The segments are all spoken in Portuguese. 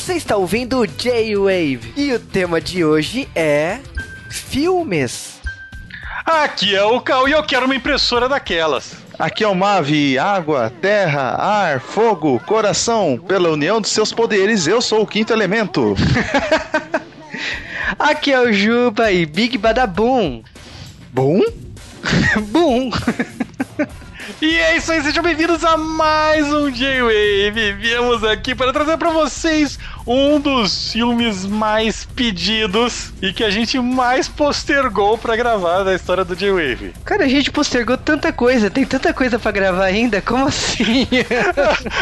Você está ouvindo J-Wave e o tema de hoje é filmes. Aqui é o Cal e eu quero uma impressora daquelas. Aqui é o Mave, água, terra, ar, fogo, coração. Pela união dos seus poderes, eu sou o quinto elemento. Aqui é o Juba e Big Badaboom. Bom? Boom! E é isso aí, sejam bem-vindos a mais um J-Wave. Viemos aqui para trazer para vocês um dos filmes mais pedidos e que a gente mais postergou para gravar da história do J-Wave. Cara, a gente postergou tanta coisa, tem tanta coisa para gravar ainda, como assim?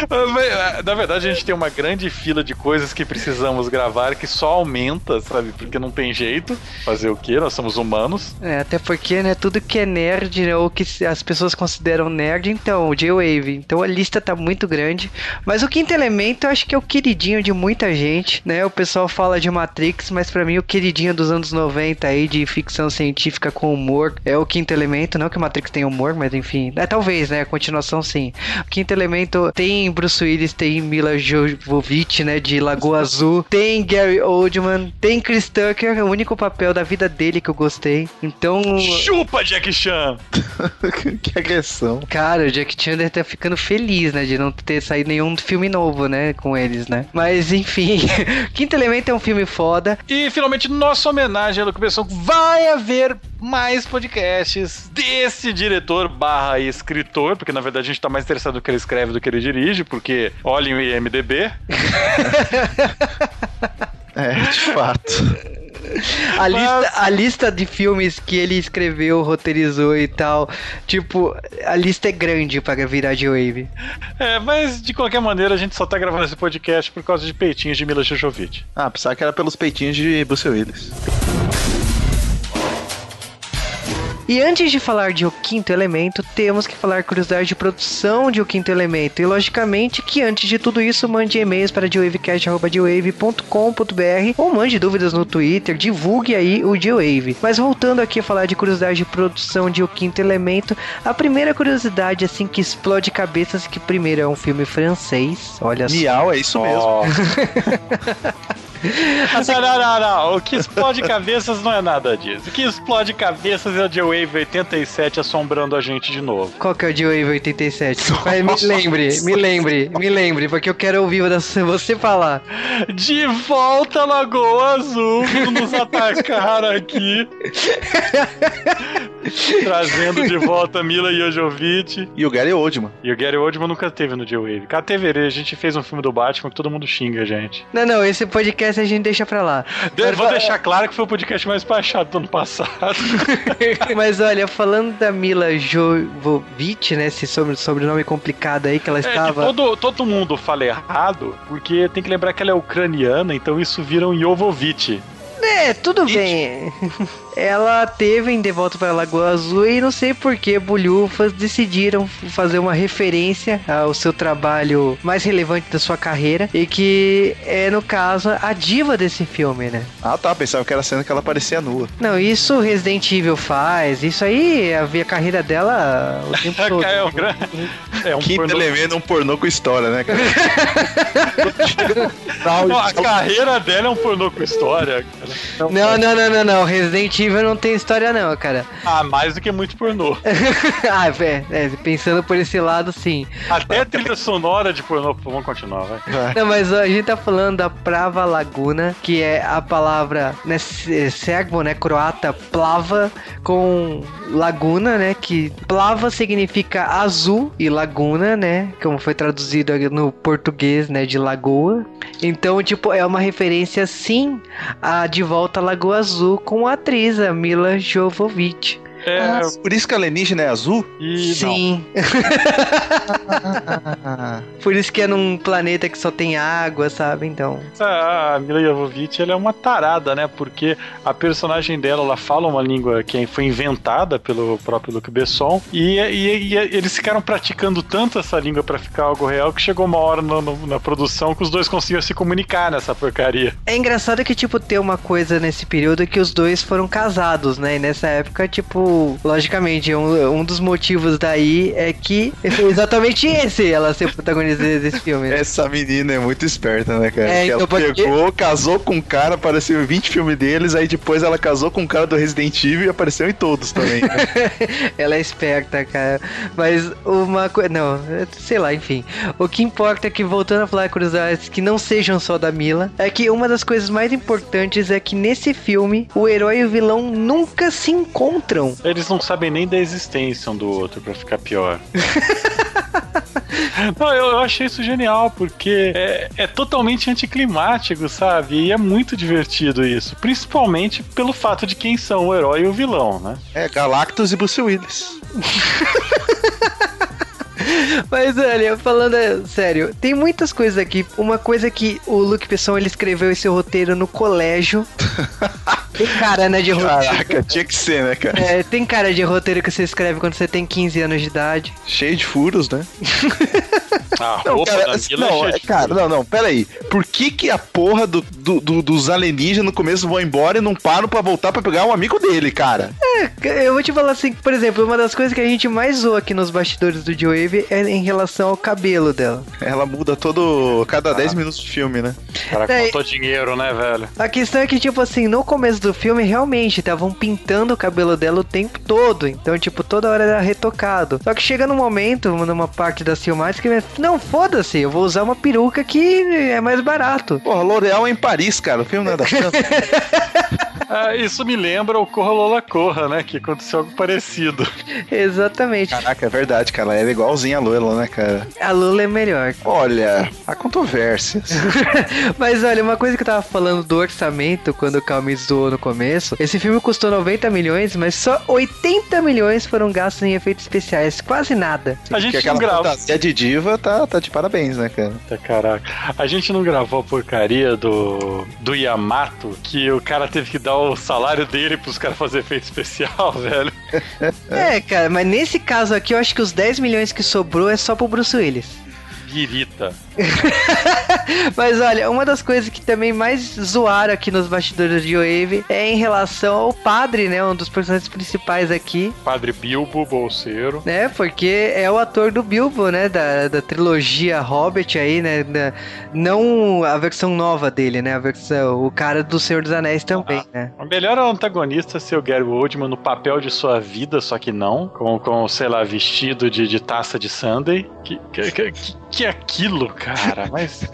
Na verdade, a gente tem uma grande fila de coisas que precisamos gravar que só aumenta, sabe? Porque não tem jeito. Fazer o quê? Nós somos humanos. É, até porque, né, tudo que é nerd, né, ou que as pessoas consideram nerd, então, o J-Wave. Então a lista tá muito grande. Mas o quinto elemento eu acho que é o queridinho de muita gente, né? O pessoal fala de Matrix, mas para mim o queridinho dos anos 90 aí de ficção científica com humor é o quinto elemento. Não que Matrix tenha humor, mas enfim. É, talvez, né? A continuação sim. O quinto elemento tem Bruce Willis, tem Mila Jovovich, né? De Lagoa Azul. Tem Gary Oldman, tem Chris Tucker, é o único papel da vida dele que eu gostei. Então. Chupa, Jack Chan! que agressão. Cara, o Jack Chan deve estar ficando feliz, né? De não ter saído nenhum filme novo, né? Com eles, né? Mas enfim. Quinto Elemento é um filme foda. E finalmente, nossa homenagem à locução vai haver mais podcasts desse diretor barra escritor, porque na verdade a gente tá mais interessado no que ele escreve do que ele dirige, porque olhem o IMDB. é, de fato. A, lista, a lista de filmes que ele escreveu, roteirizou e tal, tipo, a lista é grande para virar de Wave. É, mas de qualquer maneira a gente só tá gravando esse podcast por causa de peitinhos de Mila Jovovich. Ah, pensava que era pelos peitinhos de Bruce Willis. E antes de falar de O Quinto Elemento, temos que falar curiosidade de produção de O Quinto Elemento. E logicamente que antes de tudo isso, mande e-mails para dewavecast.com.br ou mande dúvidas no Twitter, divulgue aí o D-Wave. Mas voltando aqui a falar de curiosidade de produção de O Quinto Elemento, a primeira curiosidade assim que explode cabeças que primeiro é um filme francês, olha só. Miau, é isso mesmo. Oh. Assim... Não, não, não. O que explode cabeças não é nada disso. O que explode cabeças é o J-Wave 87 assombrando a gente de novo. Qual que é o J-Wave 87? Vai, me lembre, me lembre, me lembre, porque eu quero ouvir você falar. De volta, Lagoa Azul, nos atacaram aqui. Trazendo de volta Mila Jojovic. E o Gary Oldman. E o Gary Oldman nunca teve no J-Wave. Teve, a gente fez um filme do Batman que todo mundo xinga a gente. Não, não, esse podcast podcast a gente deixa pra lá. De vou deixar claro que foi o podcast mais baixado do ano passado. Mas olha, falando da Mila Jovovich, né? Esse sobrenome complicado aí que ela estava. É que todo, todo mundo fala errado, porque tem que lembrar que ela é ucraniana, então isso vira um Jovovich. É, tudo bem ela teve em De Volta para a Lagoa Azul e não sei por que bulhufas decidiram fazer uma referência ao seu trabalho mais relevante da sua carreira e que é, no caso, a diva desse filme, né? Ah, tá. Pensava que era a cena que ela parecia nua. Não, isso Resident Evil faz. Isso aí, a, a carreira dela o tempo todo. é um, grande... é um Quinto pornô... elemento, um pornô com história, né, cara? não, a carreira dela é um pornô com história. Não, não, não, não, não. Resident Evil não tem história, não, cara. Ah, mais do que muito pornô. ah, é, é, pensando por esse lado, sim. Até a trilha sonora de pornô. Vamos continuar, vai. Não, mas ó, a gente tá falando da Prava Laguna, que é a palavra né, serbo, né, croata, plava, com laguna, né, que plava significa azul e laguna, né, como foi traduzido no português, né, de lagoa. Então, tipo, é uma referência, sim, a De Volta à Lagoa Azul com a atriz a Mila Jovovich. É, ah, por isso que a alienígena é azul? E Sim. por isso que é num planeta que só tem água, sabe? Então. A Mila Jovovich, ela é uma tarada, né? Porque a personagem dela, ela fala uma língua que foi inventada pelo próprio Luc Besson e, e, e eles ficaram praticando tanto essa língua para ficar algo real que chegou uma hora no, no, na produção que os dois conseguiam se comunicar nessa porcaria. É engraçado que, tipo, tem uma coisa nesse período que os dois foram casados, né? E nessa época, tipo, Logicamente, um, um dos motivos daí é que foi exatamente esse ela ser protagonista desse filme. Né? Essa menina é muito esperta, né, cara? É, então, ela pegou, casou com um cara, apareceu em 20 filmes deles, aí depois ela casou com um cara do Resident Evil e apareceu em todos também. Né? ela é esperta, cara. Mas uma coisa. Não, sei lá, enfim. O que importa é que, voltando a falar curiosidades que não sejam só da Mila, é que uma das coisas mais importantes é que nesse filme o herói e o vilão nunca se encontram. Eles não sabem nem da existência um do outro para ficar pior. Não, eu, eu, achei isso genial, porque é, é, totalmente anticlimático, sabe? E é muito divertido isso. Principalmente pelo fato de quem são o herói e o vilão, né? É, Galactus e Bruce Willis. Mas olha, falando sério, tem muitas coisas aqui. Uma coisa que o Luke Pesson ele escreveu esse roteiro no colégio. Tem cara, né, de roteiro. Caraca, tinha que ser, né, cara? É, tem cara de roteiro que você escreve quando você tem 15 anos de idade. Cheio de furos, né? A não, roupa cara, da Mila não, é cara, não, não, pera aí. Por que que a porra do, do, do, dos alienígenas no começo vão embora e não param para voltar para pegar um amigo dele, cara? É, eu vou te falar assim, por exemplo, uma das coisas que a gente mais zoa aqui nos bastidores do Joe é em relação ao cabelo dela. Ela muda todo, cada ah. 10 minutos de filme, né? Cara, é, faltou dinheiro, né, velho? A questão é que, tipo assim, no começo do filme, realmente, estavam pintando o cabelo dela o tempo todo. Então, tipo, toda hora era retocado. Só que chega num momento, numa parte da filmagens, que não, foda-se, eu vou usar uma peruca que é mais barato. Porra, L'Oreal é em Paris, cara. O filme não é da França. ah, isso me lembra o Corra Lola Corra, né? Que aconteceu algo parecido. Exatamente. Caraca, é verdade, cara. Ela é igualzinha a Lula, né, cara? A Lula é melhor. Olha, há controvérsias. Mas olha, uma coisa que eu tava falando do orçamento, quando o Calme zoou no começo, esse filme custou 90 milhões, mas só 80 milhões foram gastos em efeitos especiais. Quase nada. A gente não gravou. A de diva tá, tá de parabéns, né, cara? Tá, caraca. A gente não gravou a porcaria do, do Yamato, que o cara teve que dar o salário dele pros caras fazer efeito especial, velho. é, cara, mas nesse caso aqui eu acho que os 10 milhões que sobrou é só pro Bruce Willis. Virita. Mas olha, uma das coisas que também mais zoaram aqui nos bastidores de Wave é em relação ao padre, né? Um dos personagens principais aqui. Padre Bilbo Bolseiro. Né? Porque é o ator do Bilbo, né? Da, da trilogia Hobbit aí, né? Da, não a versão nova dele, né? A versão, o cara do Senhor dos Anéis também, ah, né? O melhor antagonista ser o Gary Oldman no papel de sua vida, só que não. Com, com sei lá, vestido de, de taça de Sunday. Que, que, que, que é aquilo, cara? Mas.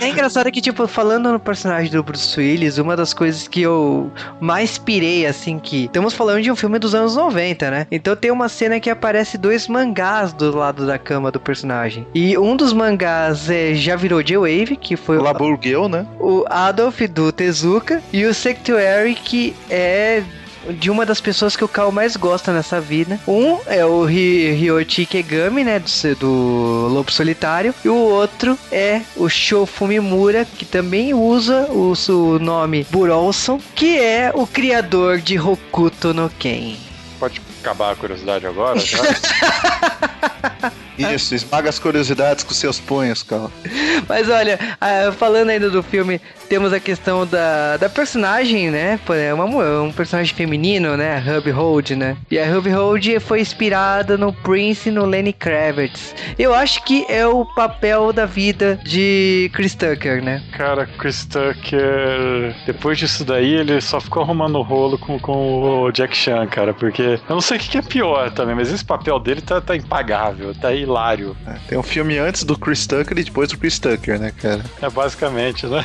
É engraçado que, tipo, falando no personagem do Bruce Willis, uma das coisas que eu mais pirei, assim, que. Estamos falando de um filme dos anos 90, né? Então tem uma cena que aparece dois mangás do lado da cama do personagem. E um dos mangás é, já virou J-Wave, que foi o. Laburgueu, né? O Adolf do Tezuka. E o Sectuary, que é de uma das pessoas que o Cal mais gosta nessa vida. Um é o Ryochi Kegami, né, do, do Lobo Solitário, e o outro é o Shofumimura, que também usa o, o nome Burolson, que é o criador de Hokuto no Ken. Pode acabar a curiosidade agora? Isso, esmaga as curiosidades com seus punhos, cara. Mas olha, falando ainda do filme, temos a questão da, da personagem, né? É uma, um personagem feminino, né? A Hub Hold, né? E a Hub Hold foi inspirada no Prince e no Lenny Kravitz. Eu acho que é o papel da vida de Chris Tucker, né? Cara, Chris Tucker, depois disso daí, ele só ficou arrumando rolo com, com o Jack Chan, cara, porque eu não sei o que é pior também, mas esse papel dele tá, tá impagável, tá hilário. É, tem um filme antes do Chris Tucker e depois do Chris Tucker, né, cara? É basicamente, né?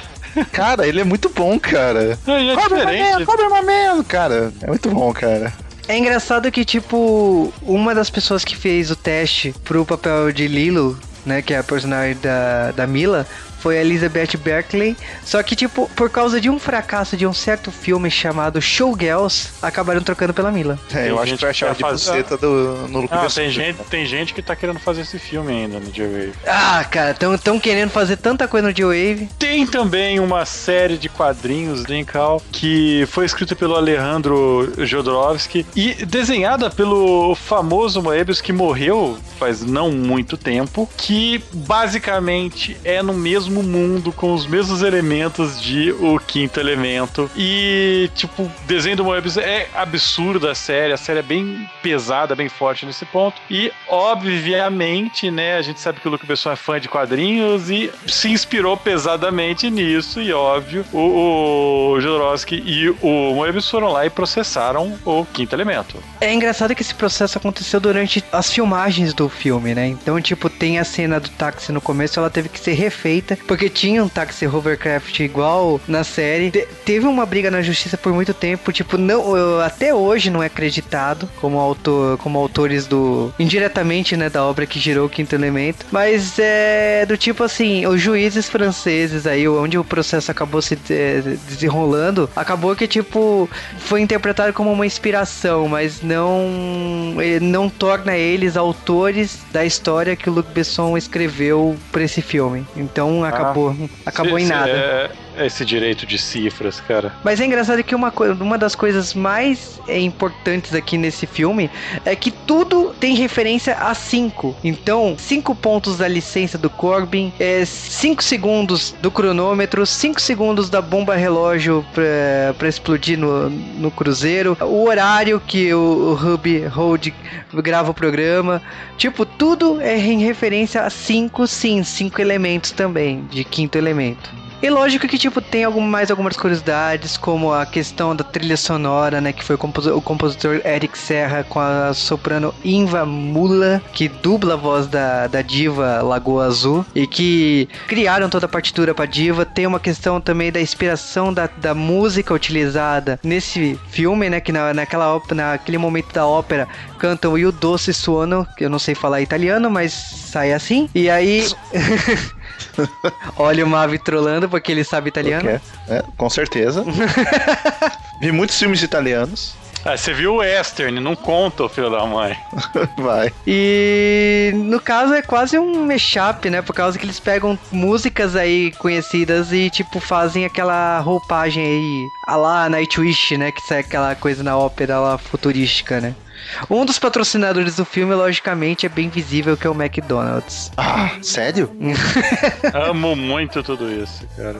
Cara, ele é muito bom, cara. É, é Cobra diferente. Cobra Mamelo, cara. É muito bom, cara. É engraçado que, tipo, uma das pessoas que fez o teste pro papel de Lilo, né, que é a personagem da, da Mila, foi a Elizabeth Berkeley. Só que, tipo, por causa de um fracasso de um certo filme chamado Showgirls, acabaram trocando pela Mila. É, eu acho que foi a chave de buceta do, no ah, tem gente, tem gente que tá querendo fazer esse filme ainda no J-Wave. Ah, cara, tão, tão querendo fazer tanta coisa no J-Wave. Tem também uma série de quadrinhos, Linkal, que foi escrita pelo Alejandro Jodorowsky e desenhada pelo famoso Moebius que morreu faz não muito tempo, que basicamente é no mesmo mesmo mundo, com os mesmos elementos de O Quinto Elemento. E, tipo, desenho do Moebius é absurda a série, a série é bem pesada, bem forte nesse ponto. E, obviamente, né, a gente sabe que o Luke Besson é fã de quadrinhos e se inspirou pesadamente nisso, e óbvio, o, o Jodorowsky e o Moebius foram lá e processaram o Quinto Elemento. É engraçado que esse processo aconteceu durante as filmagens do filme, né? Então, tipo, tem a cena do táxi no começo, ela teve que ser refeita, porque tinha um táxi hovercraft igual na série. Te teve uma briga na justiça por muito tempo, tipo, não, até hoje não é acreditado como autor, como autores do indiretamente, né, da obra que gerou o Quinto Elemento, mas é do tipo assim, os juízes franceses aí, onde o processo acabou se é, desenrolando, acabou que tipo foi interpretado como uma inspiração, mas não não torna eles autores da história que o Luc Besson escreveu para esse filme. Então acabou, ah, acabou se, em nada. É, esse direito de cifras, cara. Mas é engraçado que uma, uma das coisas mais é, importantes aqui nesse filme é que tudo tem referência a 5. Então, 5 pontos da licença do Corbin, 5 é, segundos do cronômetro, 5 segundos da bomba relógio pra, pra explodir no, no cruzeiro, o horário que o, o Ruby Hold grava o programa. Tipo, tudo é em referência a 5, sim, 5 elementos também, de quinto elemento. E lógico que, tipo, tem algum, mais algumas curiosidades, como a questão da trilha sonora, né? Que foi o, compositor, o compositor Eric Serra com a soprano Inva Mula, que dubla a voz da, da diva Lagoa Azul, e que criaram toda a partitura pra diva. Tem uma questão também da inspiração da, da música utilizada nesse filme, né? Que na, naquela, naquele momento da ópera cantam o Doce Suono, que eu não sei falar italiano, mas sai assim. E aí. Olha o Mavi trolando porque ele sabe italiano. É, com certeza. Vi muitos filmes italianos. Ah, você viu o western, não conta, filho da mãe. Vai. E no caso é quase um mashup, né? Por causa que eles pegam músicas aí conhecidas e, tipo, fazem aquela roupagem aí, a lá Nightwish, né? Que é aquela coisa na ópera lá futurística, né? Um dos patrocinadores do filme, logicamente, é bem visível que é o McDonald's. Ah, sério? Amo muito tudo isso, cara.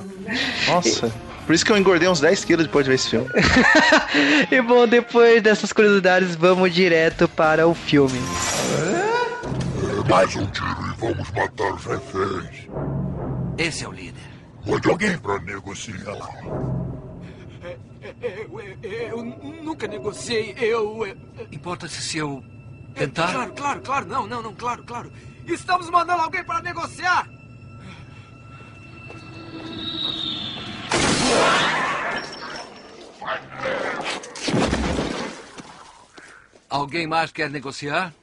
Nossa. Por isso que eu engordei uns 10 quilos depois de ver esse filme. e bom, depois dessas curiosidades, vamos direto para o filme. Mais um tiro e vamos matar os reféns. Esse é o líder. Mande alguém para negociar. Eu, eu, eu, nunca negociei, eu. Importa-se se eu tentar? Claro, claro, claro, não, não, não, claro, claro. Estamos mandando alguém para negociar! Alguém mais quer negociar?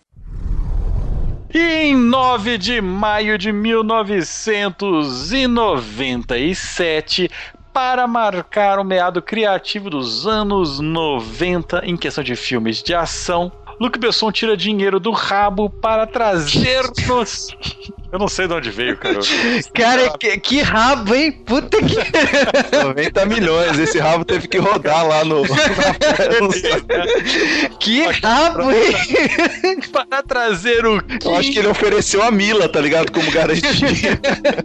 E em 9 de maio de 1997, para marcar o meado criativo dos anos 90 em questão de filmes de ação, Luke Besson tira dinheiro do rabo para trazer-nos Eu não sei de onde veio, cara. cara, que, que, rabo, hein? Puta que. 90 milhões. Esse rabo teve que rodar lá no. que rabo, hein? Para trazer o. Eu acho que ele ofereceu a Mila, tá ligado? Como garantia.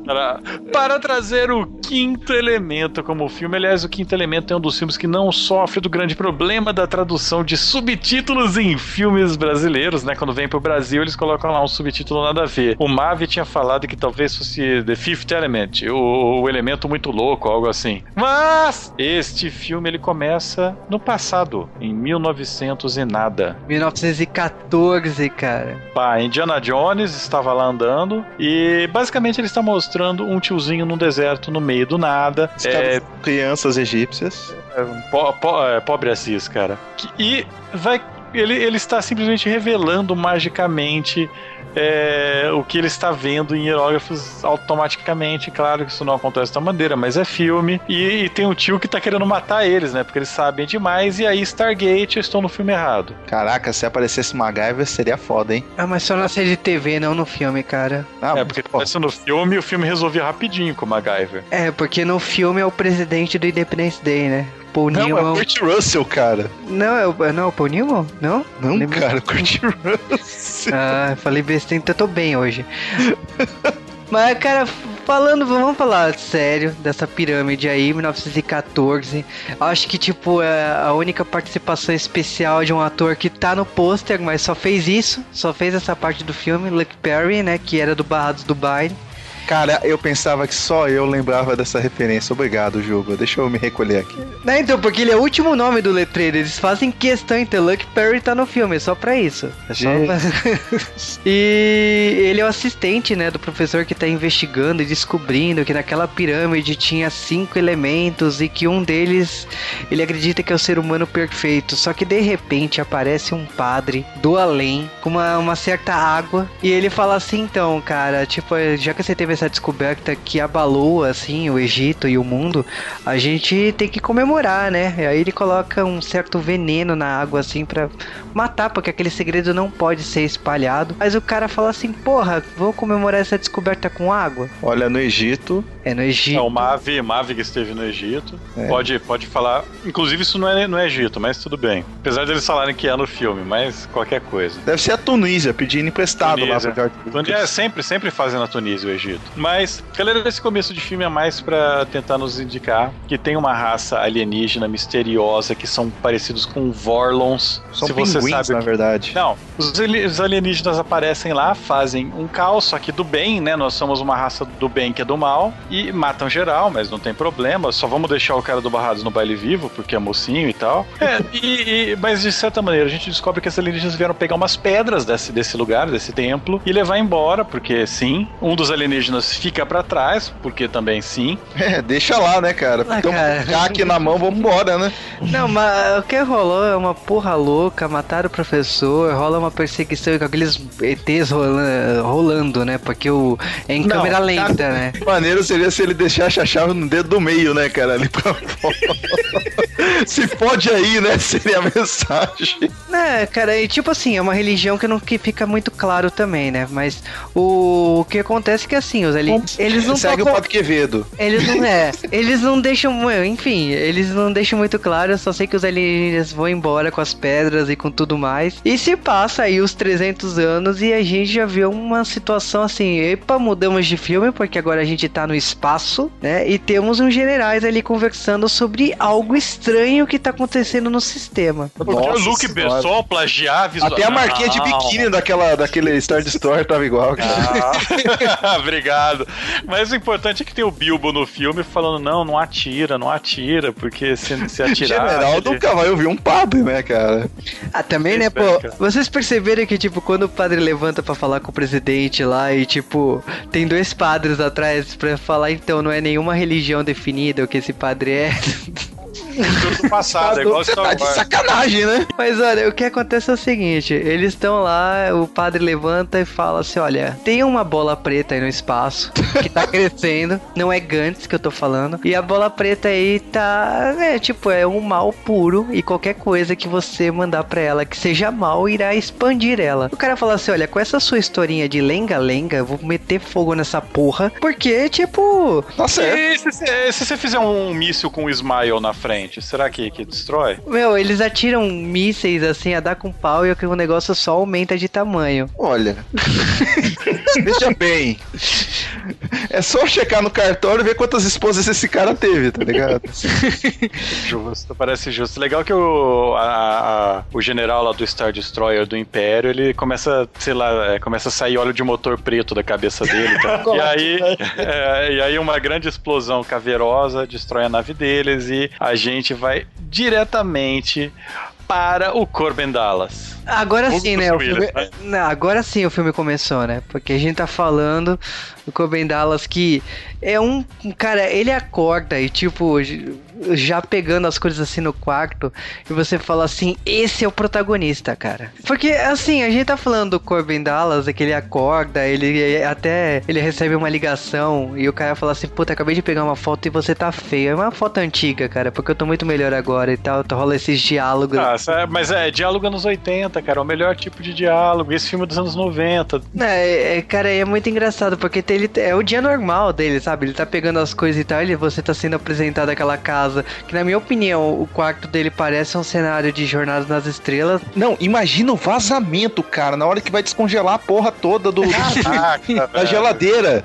para, para trazer o quinto elemento como filme. Aliás, o quinto elemento é um dos filmes que não sofre do grande problema da tradução de subtítulos em filmes brasileiros, né? Quando vem pro Brasil, eles colocam lá um subtítulo nada a ver. O Mavi tinha falado que talvez fosse The Fifth Element, o, o elemento muito louco, algo assim. Mas este filme ele começa no passado, em 1900 e nada. 1914, cara. Pá, Indiana Jones estava lá andando e basicamente ele está mostrando um tiozinho no deserto no meio do nada. É, crianças egípcias. É, po, po, é, pobre Assis, cara. E vai ele, ele está simplesmente revelando magicamente é, o que ele está vendo em hierógrafos automaticamente. Claro que isso não acontece da maneira, mas é filme. E, e tem um tio que está querendo matar eles, né? Porque eles sabem demais. E aí, Stargate, eu estou no filme errado. Caraca, se aparecesse MacGyver, seria foda, hein? Ah, mas só na série de TV, não no filme, cara. Ah, é, porque aparece no filme o filme resolvia rapidinho com o MacGyver. É, porque no filme é o presidente do Independence Day, né? Paul não, Newman. é o Kurt Russell, cara. Não, é o, não, é o Paul Newman? Não? Não, Lembra? cara, Kurt Russell. Ah, falei besteira, então eu tô bem hoje. Mas, cara, falando, vamos falar sério dessa pirâmide aí, 1914. Acho que, tipo, é a única participação especial de um ator que tá no pôster, mas só fez isso, só fez essa parte do filme, Luke Perry, né, que era do Barrados do Baile. Cara, eu pensava que só eu lembrava dessa referência. Obrigado, jogo. Deixa eu me recolher aqui. Não, então, porque ele é o último nome do letreiro. Eles fazem questão, então. Luke Perry tá no filme, é só pra isso. É só pra... e ele é o assistente, né, do professor que tá investigando e descobrindo que naquela pirâmide tinha cinco elementos e que um deles ele acredita que é o ser humano perfeito. Só que de repente aparece um padre do além com uma, uma certa água e ele fala assim: então, cara, tipo, já que você teve essa descoberta que abalou assim o Egito e o mundo, a gente tem que comemorar, né? E aí ele coloca um certo veneno na água assim para matar, porque aquele segredo não pode ser espalhado. Mas o cara fala assim: "Porra, vou comemorar essa descoberta com água?". Olha no Egito. É no Egito. É o Mavi, Mavi que esteve no Egito. É. Pode pode falar, inclusive isso não é no Egito, mas tudo bem. Apesar deles falarem que é no filme, mas qualquer coisa. Deve ser a Tunísia pedindo emprestado Tunísia. lá George É, sempre sempre fazendo a Tunísia o Egito. Mas, galera, esse começo de filme é mais para tentar nos indicar que tem uma raça alienígena misteriosa que são parecidos com Vorlons. São Se você sabe na verdade. Não, os alienígenas aparecem lá, fazem um caos, só que do bem, né? Nós somos uma raça do bem que é do mal e matam geral, mas não tem problema. Só vamos deixar o cara do Barrados no baile vivo, porque é mocinho e tal. É, e, e, mas de certa maneira a gente descobre que esses alienígenas vieram pegar umas pedras desse, desse lugar, desse templo, e levar embora, porque sim, um dos alienígenas fica para trás, porque também sim. É, deixa lá, né, cara? Ah, então, cara. aqui na mão, vamos embora, né? Não, mas o que rolou é uma porra louca, mataram o professor, rola uma perseguição com aqueles ETs rolando, rolando né? Porque o, é em Não, câmera lenta, cara, né? Maneiro seria se ele deixasse a chave no dedo do meio, né, cara? Ali pra fora. se pode aí, né? Seria a mensagem. É, cara, e tipo assim, é uma religião que não que fica muito claro também, né? Mas o, o que acontece é que assim, os ali, eles não segue tocam, o Pato Quevedo. Eles não é, eles não deixam, enfim, eles não deixam muito claro, eu só sei que os alienígenas vão embora com as pedras e com tudo mais. E se passa aí os 300 anos e a gente já viu uma situação assim, epa, mudamos de filme porque agora a gente tá no espaço, né? E temos uns generais ali conversando sobre algo estranho que tá acontecendo no sistema. Porque Nossa o Luke Besson plagiar visual... Até a marquinha de biquíni daquela, daquele Star Destroyer tava igual, cara. Ah. Obrigado. Mas o importante é que tem o Bilbo no filme falando: não, não atira, não atira, porque se, se atirar. General ele... nunca vai ouvir um padre, né, cara? Ah, também, né, pô? Vocês perceberam que, tipo, quando o padre levanta para falar com o presidente lá e, tipo, tem dois padres atrás para falar, então, não é nenhuma religião definida o que esse padre é. do passado, é igual Você tá de sacanagem, né? Mas olha, o que acontece é o seguinte: eles estão lá, o padre levanta e fala assim: olha, tem uma bola preta aí no espaço que tá crescendo, não é Gantz que eu tô falando, e a bola preta aí tá, é tipo, é um mal puro e qualquer coisa que você mandar pra ela que seja mal irá expandir ela. O cara fala assim: olha, com essa sua historinha de lenga-lenga, eu vou meter fogo nessa porra, porque, tipo. Nossa, e se, se, se você fizer um míssil com o Smile na frente? Será que, que destrói? Meu, eles atiram mísseis assim a dar com pau e o negócio só aumenta de tamanho. Olha. Veja bem. É só checar no cartório e ver quantas esposas esse cara teve, tá ligado? justo, parece justo. Legal que o, a, a, o general lá do Star Destroyer do Império, ele começa, sei lá, é, começa a sair óleo de motor preto da cabeça dele. Tá? e, aí, é, e aí uma grande explosão caverosa destrói a nave deles e a gente vai diretamente para o Corbin Dallas. Agora sim, né? Filme... Não, agora sim o filme começou, né? Porque a gente tá falando do Corbin Dallas que é um. Cara, ele acorda e, tipo, já pegando as coisas assim no quarto, e você fala assim: esse é o protagonista, cara. Porque, assim, a gente tá falando do Corbin Dallas, é que ele acorda, ele até ele recebe uma ligação e o cara fala assim: puta, acabei de pegar uma foto e você tá feio. É uma foto antiga, cara, porque eu tô muito melhor agora e tal. Rola esses diálogos. Ah, mas é diálogo nos 80, 90, cara. É o melhor tipo de diálogo. Esse filme é dos anos 90. É, é, cara, é muito engraçado, porque ele, é o dia normal dele, sabe? Ele tá pegando as coisas e tal, e você tá sendo apresentado aquela casa, que na minha opinião, o quarto dele parece um cenário de Jornadas nas Estrelas. Não, imagina o vazamento, cara, na hora que vai descongelar a porra toda do, da geladeira.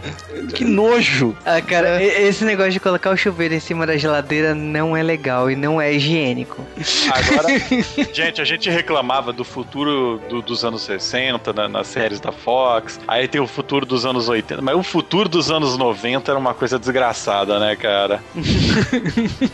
Que nojo. Ah, cara, é. esse negócio de colocar o chuveiro em cima da geladeira não é legal e não é higiênico. Agora, gente, a gente reclamava do futuro do, dos anos 60 na, nas séries da Fox, aí tem o futuro dos anos 80, mas o futuro dos anos 90 era uma coisa desgraçada, né, cara?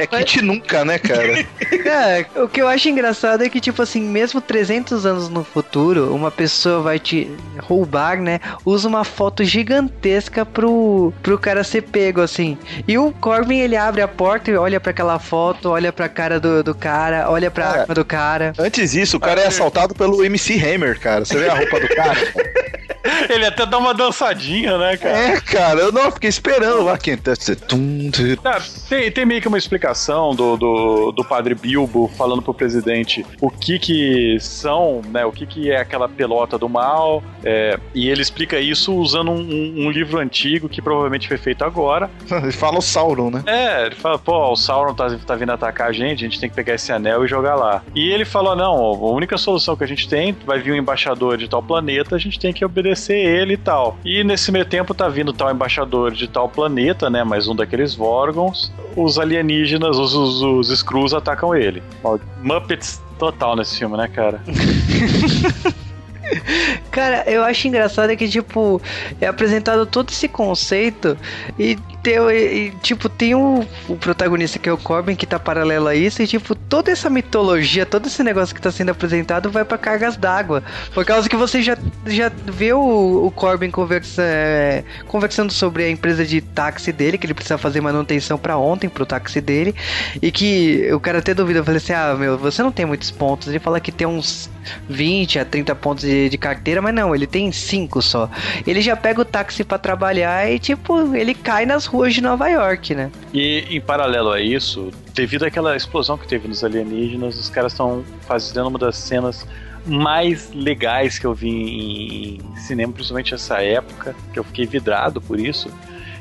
é kit nunca, né, cara? É, o que eu acho engraçado é que, tipo assim, mesmo 300 anos no futuro, uma pessoa vai te roubar, né? Usa uma foto gigantesca pro, pro cara ser pego, assim. E o Corbin, ele abre a porta e olha para aquela foto, olha pra cara do, do cara, olha pra cara, arma do cara. Antes disso, o cara é assaltado pelo MC Hammer, cara. Você vê a roupa do cara? Ele até dá uma dançadinha, né, cara? É, cara, eu não fiquei esperando lá quem tá. tem, tem meio que uma explicação do, do, do padre Bilbo falando pro presidente o que que são, né? O que que é aquela pelota do mal. É, e ele explica isso usando um, um, livro antigo que provavelmente foi feito agora. ele fala o Sauron, né? É, ele fala, pô, o Sauron tá, tá vindo atacar a gente, a gente tem que pegar esse anel e jogar lá. E ele falou: não, a única solução que a gente tem, vai vir um embaixador de tal planeta, a gente tem que obedecer ele e tal. E nesse meio tempo tá vindo tal embaixador de tal planeta, né? Mais um daqueles Vorgons. Alienígenas, os, os, os Skrulls atacam ele. Muppets total nesse filme, né, cara? Cara, eu acho engraçado que, tipo, é apresentado todo esse conceito e, e tipo, tem o, o, protagonista que é o Corbin que tá paralelo a isso e, tipo, toda essa mitologia, todo esse negócio que tá sendo apresentado vai para cargas d'água. Por causa que você já, já vê o, o Corbin conversa, é, conversando sobre a empresa de táxi dele, que ele precisa fazer manutenção para ontem pro táxi dele e que o cara até duvida, eu falei assim, ah, meu, você não tem muitos pontos. Ele fala que tem uns 20 a 30 pontos de, de carteira, mas não, ele tem 5 só. Ele já pega o táxi para trabalhar e, tipo, ele cai nas ruas de Nova York, né? E em paralelo a isso, devido àquela explosão que teve nos alienígenas, os caras estão fazendo uma das cenas mais legais que eu vi em cinema, principalmente essa época, que eu fiquei vidrado por isso,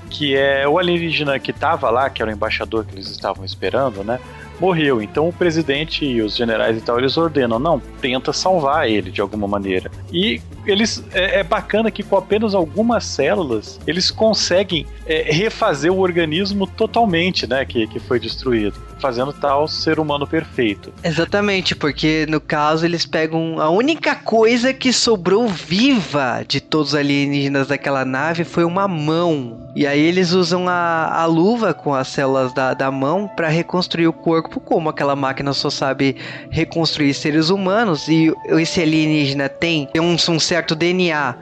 que é o alienígena que tava lá, que era o embaixador que eles estavam esperando, né? Morreu. Então o presidente e os generais e tal, eles ordenam, não, tenta salvar ele de alguma maneira. E eles é, é bacana que com apenas algumas células eles conseguem é, refazer o organismo totalmente, né, que, que foi destruído, fazendo tal ser humano perfeito. Exatamente, porque no caso eles pegam a única coisa que sobrou viva de todos os alienígenas daquela nave foi uma mão. E aí eles usam a, a luva com as células da, da mão para reconstruir o corpo, como aquela máquina só sabe reconstruir seres humanos e esse alienígena tem um, um certo DNA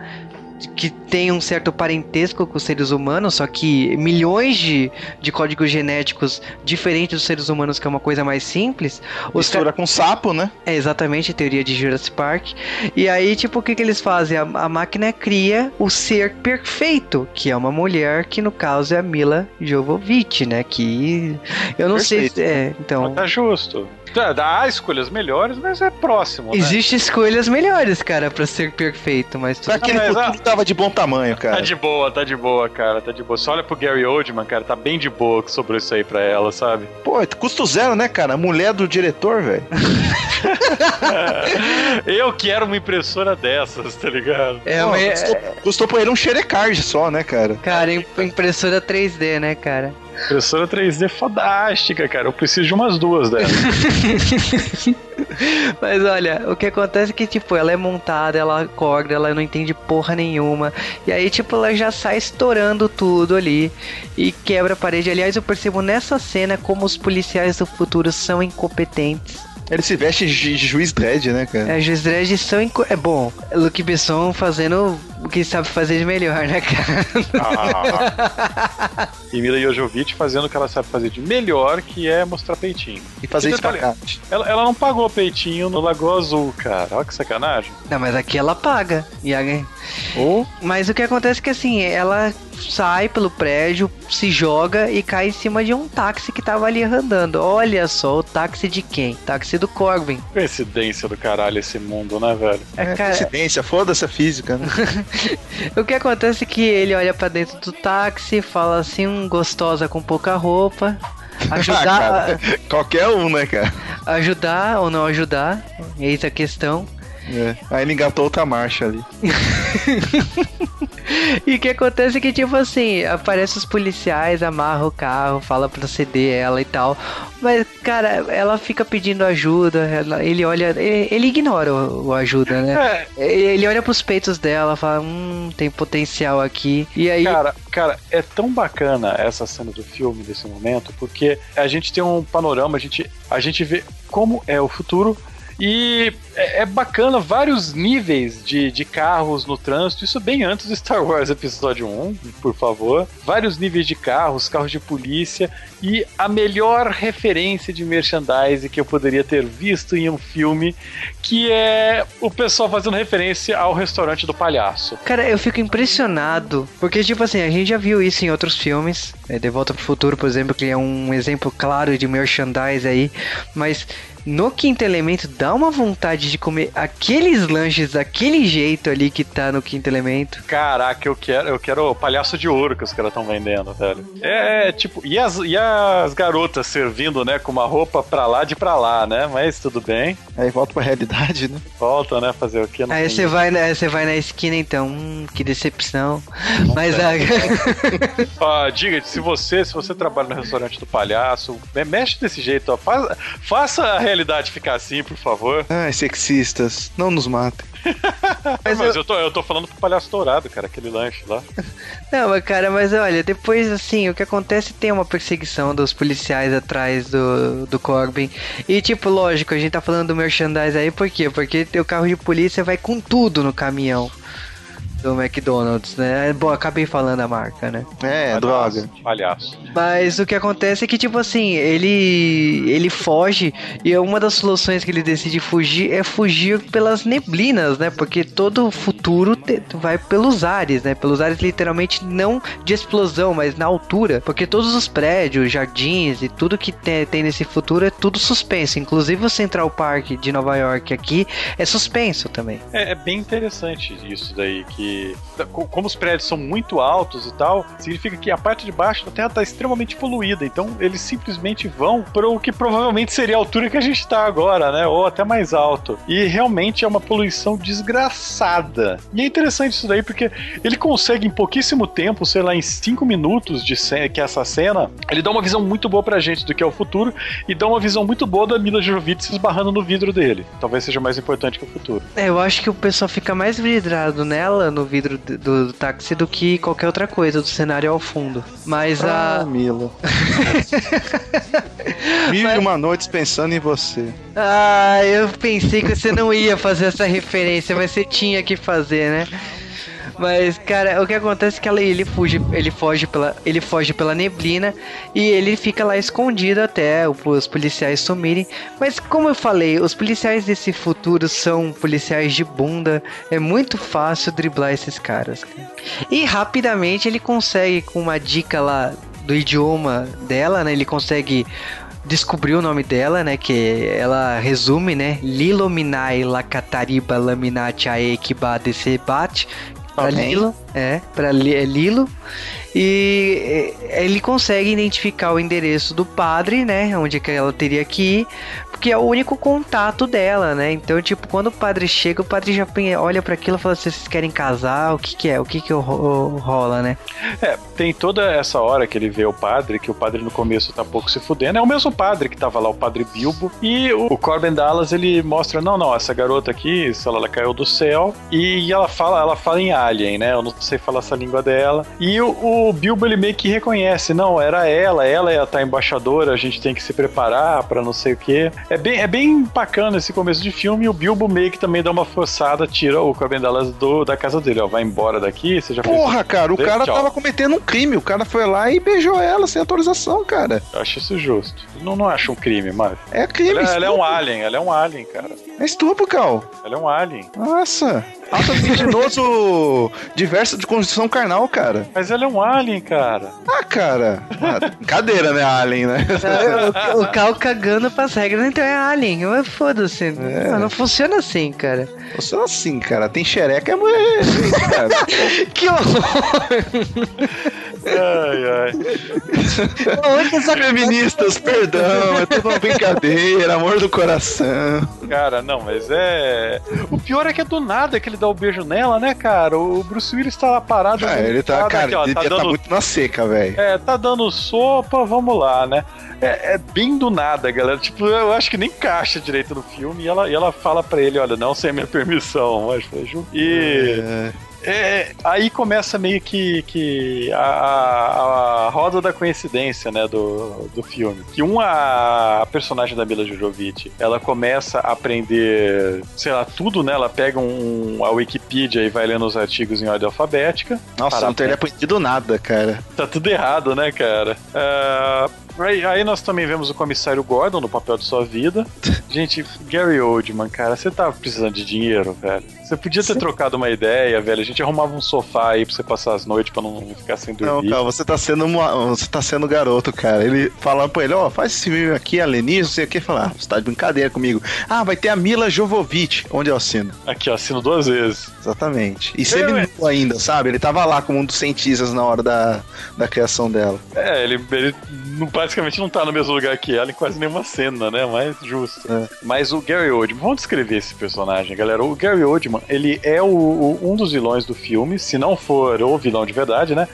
que tem um certo parentesco com os seres humanos, só que milhões de, de códigos genéticos diferentes dos seres humanos, que é uma coisa mais simples. Mistura com sapo, né? É exatamente a teoria de Jurassic Park. E aí, tipo, o que, que eles fazem? A, a máquina cria o ser perfeito, que é uma mulher, que no caso é a Mila Jovovich, né? Que eu não Perfeito. sei se. É, então. Mas tá justo. Dá escolhas melhores, mas é próximo. Né? Existem escolhas melhores, cara, pra ser perfeito, mas. Tudo... Aquele mas, futuro tava de bom tamanho, cara. Tá de boa, tá de boa, cara, tá de boa. Só olha pro Gary Oldman, cara, tá bem de boa que sobrou isso aí pra ela, sabe? Pô, custo zero, né, cara? mulher do diretor, velho. Eu quero uma impressora dessas, tá ligado? É, Pô, mas... custou, custou pra ele um xerecard só, né, cara? Cara, impressora 3D, né, cara? Impressora 3D fodástica, cara. Eu preciso de umas duas dela. Mas olha, o que acontece é que, tipo, ela é montada, ela acorda, ela não entende porra nenhuma. E aí, tipo, ela já sai estourando tudo ali e quebra a parede. Aliás, eu percebo nessa cena como os policiais do futuro são incompetentes. Ele se veste de juiz dread, né, cara? É, juiz dread são. Inco... É bom. Luke Besson fazendo o que sabe fazer de melhor, né, cara? Ah. e Mila Jojovic fazendo o que ela sabe fazer de melhor, que é mostrar peitinho. E fazer isso ela, ela não pagou peitinho no Lagoa Azul, cara. Olha que sacanagem. Não, mas aqui ela paga. E a... oh. Mas o que acontece é que assim, ela sai pelo prédio, se joga e cai em cima de um táxi que tava ali andando. Olha só, o táxi de quem? Táxi do Corbin. Coincidência do caralho esse mundo, né, velho? É, é cara... coincidência, foda-se a física, né? o que acontece é que ele olha para dentro do táxi, fala assim, um gostosa com pouca roupa. Ajudar. ah, qualquer um, né, cara? Ajudar ou não ajudar, eis a questão. É. Aí ele engatou outra marcha ali. e o que acontece é que, tipo assim, aparece os policiais, amarra o carro, fala pra ceder ela e tal. Mas, cara, ela fica pedindo ajuda, ela, ele olha, ele, ele ignora o, o, ajuda, né? É. Ele olha pros peitos dela, fala, hum, tem potencial aqui. E aí. Cara, cara, é tão bacana essa cena do filme desse momento, porque a gente tem um panorama, a gente, a gente vê como é o futuro e é, é bacana vários níveis de, de carros no trânsito, isso bem antes do Star Wars Episódio 1, por favor. Vários níveis de carros, carros de polícia e a melhor referência de merchandise que eu poderia ter visto em um filme, que é o pessoal fazendo referência ao restaurante do palhaço. Cara, eu fico impressionado, porque tipo assim, a gente já viu isso em outros filmes, é, De Volta pro Futuro, por exemplo, que é um exemplo claro de merchandise aí, mas no quinto elemento dá uma vontade de comer aqueles lanches daquele jeito ali que tá no quinto elemento. Caraca, eu quero, eu quero o palhaço de ouro que os caras estão vendendo, velho. É, é, tipo, e as, e as garotas servindo, né, com uma roupa pra lá de pra lá, né? Mas tudo bem. Aí volta pra realidade, né? Volta, né? Fazer o quê? Aí você vai, né, você vai na esquina então, hum, que decepção. Mas a... ó, diga, se você, se você trabalha no restaurante do palhaço, mexe desse jeito, ó, faça, faça a realidade ficar assim, por favor. Ai, sexistas, não nos matem. mas, mas eu... eu... tô, eu tô falando pro palhaço dourado, cara, aquele lanche lá. Não, mas cara, mas olha, depois assim, o que acontece tem uma perseguição dos policiais atrás do, do Corbin. E tipo, lógico, a gente tá falando do merchandise aí, por quê? Porque o carro de polícia vai com tudo no caminhão do McDonald's, né? Bom, acabei falando a marca, né? É, droga. Palhaço. Mas o que acontece é que, tipo assim, ele ele foge e uma das soluções que ele decide fugir é fugir pelas neblinas, né? Porque todo o futuro te, vai pelos ares, né? Pelos ares literalmente não de explosão, mas na altura. Porque todos os prédios, jardins e tudo que tem, tem nesse futuro é tudo suspenso. Inclusive o Central Park de Nova York aqui é suspenso também. É, é bem interessante isso daí, que como os prédios são muito altos e tal, significa que a parte de baixo da Terra está extremamente poluída. Então eles simplesmente vão para o que provavelmente seria a altura que a gente está agora, né? Ou até mais alto. E realmente é uma poluição desgraçada. E é interessante isso daí porque ele consegue em pouquíssimo tempo, sei lá, em cinco minutos de cena, que é essa cena, ele dá uma visão muito boa pra gente do que é o futuro e dá uma visão muito boa da Mila Jovovich se esbarrando no vidro dele. Talvez seja mais importante que o futuro. É, eu acho que o pessoal fica mais vidrado nela no vidro do, do, táxi do que qualquer outra coisa do cenário ao fundo. Mas ah, a. Mila. Mil Mas... e uma noites pensando em você. Ah, eu pensei que você não ia fazer essa referência, mas você tinha que fazer, né? Mas, cara, o que acontece é que ele foge, ele foge pela, ele foge pela neblina e ele fica lá escondido até os policiais sumirem. Mas como eu falei, os policiais desse futuro são policiais de bunda. É muito fácil driblar esses caras. E rapidamente ele consegue com uma dica lá do idioma dela, né? Ele consegue descobrir o nome dela, né? Que ela resume, né? Lilominai Lakatariba Laminati Aekiba Desebat, Pra Lilo, é, pra é Lilo. E é, ele consegue identificar o endereço do padre, né? Onde que ela teria que ir porque é o único contato dela, né? Então, tipo, quando o padre chega, o padre já olha para aquilo e fala: se vocês querem casar, o que que é? O que que rola, né? É, tem toda essa hora que ele vê o padre, que o padre no começo tá pouco se fudendo. É o mesmo padre que tava lá, o padre Bilbo. E o Corbin Dallas, ele mostra: não, não, essa garota aqui, ela, ela caiu do céu. E ela fala, ela fala em alien, né? Eu não sei falar essa língua dela. E o, o Bilbo, ele meio que reconhece: não, era ela, ela é a tá embaixadora, a gente tem que se preparar para não sei o que. É, é bem, é bem bacana esse começo de filme e o Bilbo meio que também dá uma forçada, tira o Cabendelas do, da casa dele, ó. Vai embora daqui, você já Porra, cara, o cara Tchau. tava cometendo um crime. O cara foi lá e beijou ela sem autorização, cara. Eu acho isso justo. Não, não acho um crime, mas. É crime, ela, ela é um alien, ela é um alien, cara. É estupro, Cal. Ela é um alien. Nossa. Alta criminoso diverso de construção carnal, cara. Mas ela é um alien, cara. Ah, cara. Ah, cadeira, né? Alien, né? o, o Cal cagando pras regras, então é alien. Foda-se. É. Não, não funciona assim, cara. Funciona assim, cara. Tem xereca é mulher. Cara. que horror! Ai, ai. Feministas, perdão, é tudo uma brincadeira, amor do coração. Cara, não, mas é. O pior é que é do nada que ele dá o um beijo nela, né, cara? O Bruce Willis tá lá parado. Ah, ele tá, cara, aqui, ó, ele tá, dando... tá muito na seca, velho. É, tá dando sopa, vamos lá, né? É, é, bem do nada, galera. Tipo, eu acho que nem caixa direito no filme. E ela, e ela fala pra ele: olha, não sem minha permissão. Mas, e. É. É, aí começa meio que, que a, a, a, roda da coincidência, né, do, do filme. Que uma a personagem da Mila Jojovic, ela começa a aprender, sei lá, tudo, né? Ela pega um, a Wikipedia e vai lendo os artigos em ordem alfabética. Nossa, não teria aprendido nada, cara. Tá tudo errado, né, cara? Uh, Aí, aí, nós também vemos o comissário Gordon no papel de sua vida. Gente, Gary Oldman, cara, você tava precisando de dinheiro, velho. Você podia ter trocado uma ideia, velho. A gente arrumava um sofá aí pra você passar as noites pra não ficar sem dormir. Não, cara, você tá sendo uma, você tá sendo garoto, cara. Ele falando pra ele, ó, oh, faz esse filme aqui, alienígena, não sei o que, falar, ah, você tá de brincadeira comigo. Ah, vai ter a Mila Jovovich, onde eu assino. Aqui, eu assino duas vezes. Exatamente. E você é, ainda, sabe? Ele tava lá como um dos cientistas na hora da, da criação dela. É, ele, ele basicamente não tá no mesmo lugar que ela em quase nenhuma cena, né? Mas justo. É. Mas o Gary Oldman, vamos descrever esse personagem, galera. O Gary Oldman, ele é o, o, um dos vilões do filme, se não for o vilão de verdade, né?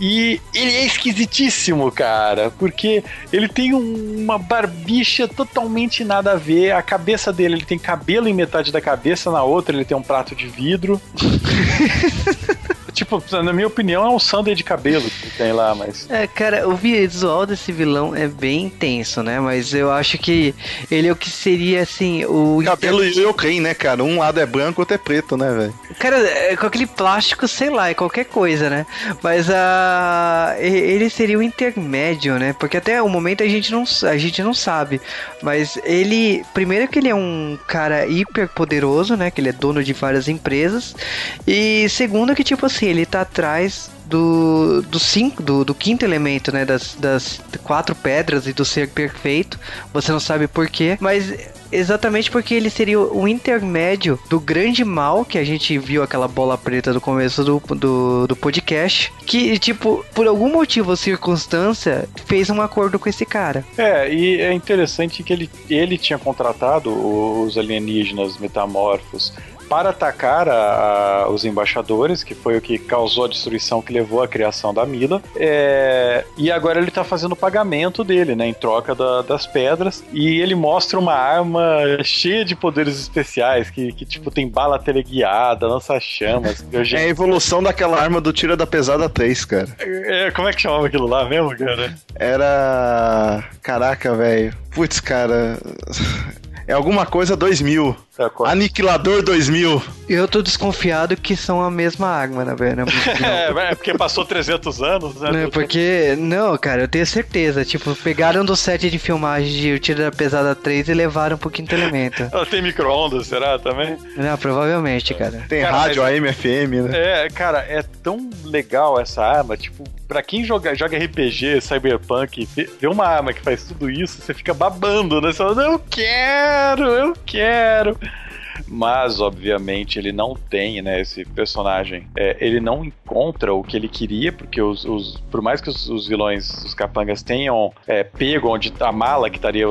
E ele é esquisitíssimo, cara, porque ele tem uma barbicha totalmente nada a ver. A cabeça dele, ele tem cabelo em metade da cabeça, na outra ele tem um prato de vidro. tipo, na minha opinião, é um sundae de cabelo que tem lá, mas. É, cara, o visual desse vilão é bem intenso, né? Mas eu acho que ele é o que seria, assim, o. Cabelo e o Yoken, né, cara? Um lado é branco, outro é preto, né, velho? Cara, é, com aquele plástico, sei lá, é qualquer coisa, né? Mas a. Uh, ele seria o intermédio, né? Porque até o momento a gente não, a gente não sabe. Mas ele. Primeiro que ele é um cara hiper poderoso, né? Que ele é dono de várias empresas. E segundo que, tipo assim, ele tá atrás do, do, cinco, do, do quinto elemento, né? Das, das quatro pedras e do ser perfeito. Você não sabe porquê, mas exatamente porque ele seria o intermédio do grande mal que a gente viu aquela bola preta do começo do, do, do podcast. Que, tipo, por algum motivo ou circunstância, fez um acordo com esse cara. É, e é interessante que ele, ele tinha contratado os alienígenas metamorfos para atacar a, a, os embaixadores, que foi o que causou a destruição que levou à criação da Mila. É, e agora ele está fazendo o pagamento dele, né, em troca da, das pedras. E ele mostra uma arma cheia de poderes especiais, que, que tipo tem bala teleguiada, lança-chamas. É a evolução daquela arma do Tira da Pesada 3, cara. É, como é que chamava aquilo lá mesmo, cara? Era. Caraca, velho. Putz, cara. É alguma coisa 2000. É, Aniquilador 2000. Eu tô desconfiado que são a mesma arma, na verdade. é, porque passou 300 anos, né? Não, porque, não, cara, eu tenho certeza. Tipo, pegaram do set de filmagem de O Tiro da Pesada 3 e levaram pro quinto elemento. Ela tem micro-ondas, será também? Não, provavelmente, cara. Tem cara, rádio, AM, FM, né? É, cara, é tão legal essa arma. Tipo, pra quem joga, joga RPG, Cyberpunk, vê uma arma que faz tudo isso, você fica babando, né? Você fala, eu quero, eu quero mas obviamente ele não tem, né, esse personagem, é, ele não encontra o que ele queria, porque os, os por mais que os, os, vilões, os capangas tenham é, pego onde a mala que estaria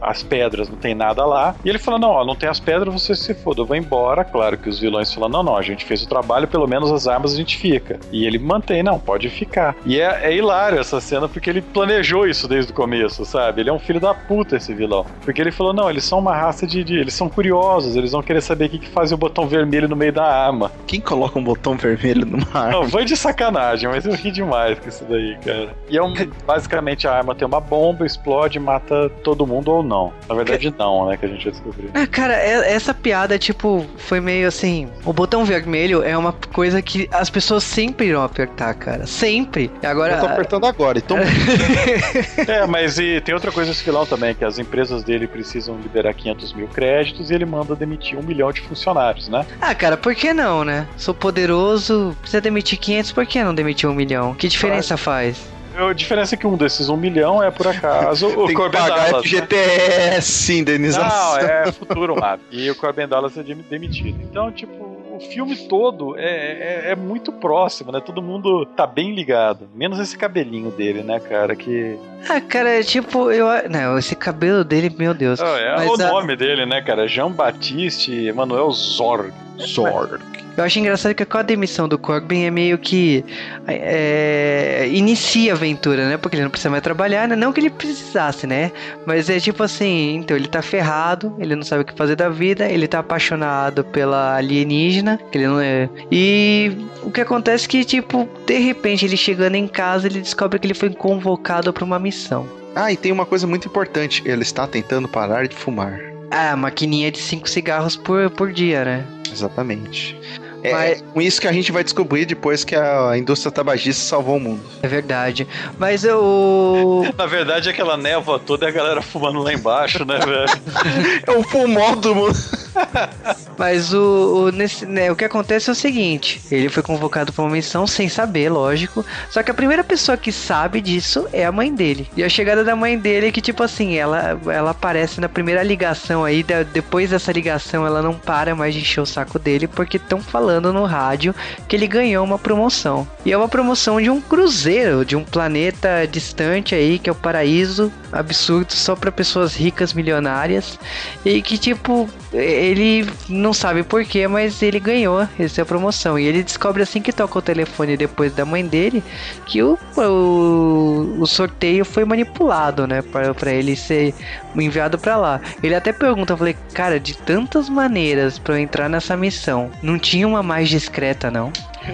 as pedras, não tem nada lá, e ele fala, não, ó, não tem as pedras, você se foda, eu vou embora, claro que os vilões falam, não, não, a gente fez o trabalho, pelo menos as armas a gente fica, e ele mantém, não, pode ficar, e é, é hilário essa cena, porque ele planejou isso desde o começo, sabe, ele é um filho da puta esse vilão, porque ele falou, não, eles são uma raça de, de eles são curiosos, Eles vão querer saber o que, que faz o botão vermelho no meio da arma. Quem coloca um botão vermelho numa arma? Não, foi de sacanagem, mas eu ri demais com isso daí, cara. E é um, basicamente a arma tem uma bomba, explode, mata todo mundo ou não. Na verdade, não, né? Que a gente já descobriu. Ah, cara, é- essa piada, tipo, foi meio assim. O botão vermelho é uma coisa que as pessoas sempre irão apertar, cara. Sempre. E Agora. Eu tô apertando agora, então É, mas e tem outra coisa nesse vilão também, que as empresas dele precisam liberar 500 mil créditos e ele manda demitir um milhão de funcionários, né? Ah, cara, por que não, né? Sou poderoso, precisa demitir 500, por que não demitir um milhão? Que diferença faz? A diferença é que um desses um milhão é, por acaso, o tem que Corbin pagar Dallas. né? FGTS, indenização. Não, é futuro lá. E o Corbin Dallas é dem- demitido. Então, tipo, o filme todo é, é, é muito próximo, né? Todo mundo tá bem ligado. Menos esse cabelinho dele, né, cara? Que. Ah, cara, é tipo, eu. Não, esse cabelo dele, meu Deus. Ah, é Mas o a- nome dele, né, cara? Jean Baptiste Emanuel Zorg. Zorg. Eu acho engraçado que com a demissão do Corbin é meio que é, inicia a aventura, né? Porque ele não precisa mais trabalhar, né? Não que ele precisasse, né? Mas é tipo assim, então ele tá ferrado, ele não sabe o que fazer da vida, ele tá apaixonado pela alienígena, que ele não é. E o que acontece é que, tipo, de repente ele chegando em casa, ele descobre que ele foi convocado pra uma missão. Ah, e tem uma coisa muito importante. Ele está tentando parar de fumar. Ah, maquininha de cinco cigarros por, por dia, né? Exatamente. É, Mas- é com isso que a gente vai descobrir depois que a indústria tabagista salvou o mundo. É verdade. Mas eu. Na verdade, aquela névoa toda é a galera fumando lá embaixo, né, velho? É o fumódromo. Mas o, o, nesse, né, o que acontece é o seguinte: ele foi convocado para uma missão sem saber, lógico. Só que a primeira pessoa que sabe disso é a mãe dele. E a chegada da mãe dele é que, tipo assim, ela, ela aparece na primeira ligação aí. da- depois dessa ligação, ela não para mais de encher o saco dele, porque estão falando no rádio que ele ganhou uma promoção. E é uma promoção de um cruzeiro, de um planeta distante aí, que é o paraíso absurdo, só para pessoas ricas, milionárias. E que, tipo, ele não sabe porquê, mas ele ganhou essa promoção. E ele descobre assim que toca o telefone depois da mãe dele que o, o, o sorteio foi manipulado, né? Para ele ser enviado para lá. Ele até pergunta, eu falei, cara, de tantas maneiras para entrar nessa missão, não tinha uma mais discreta, não?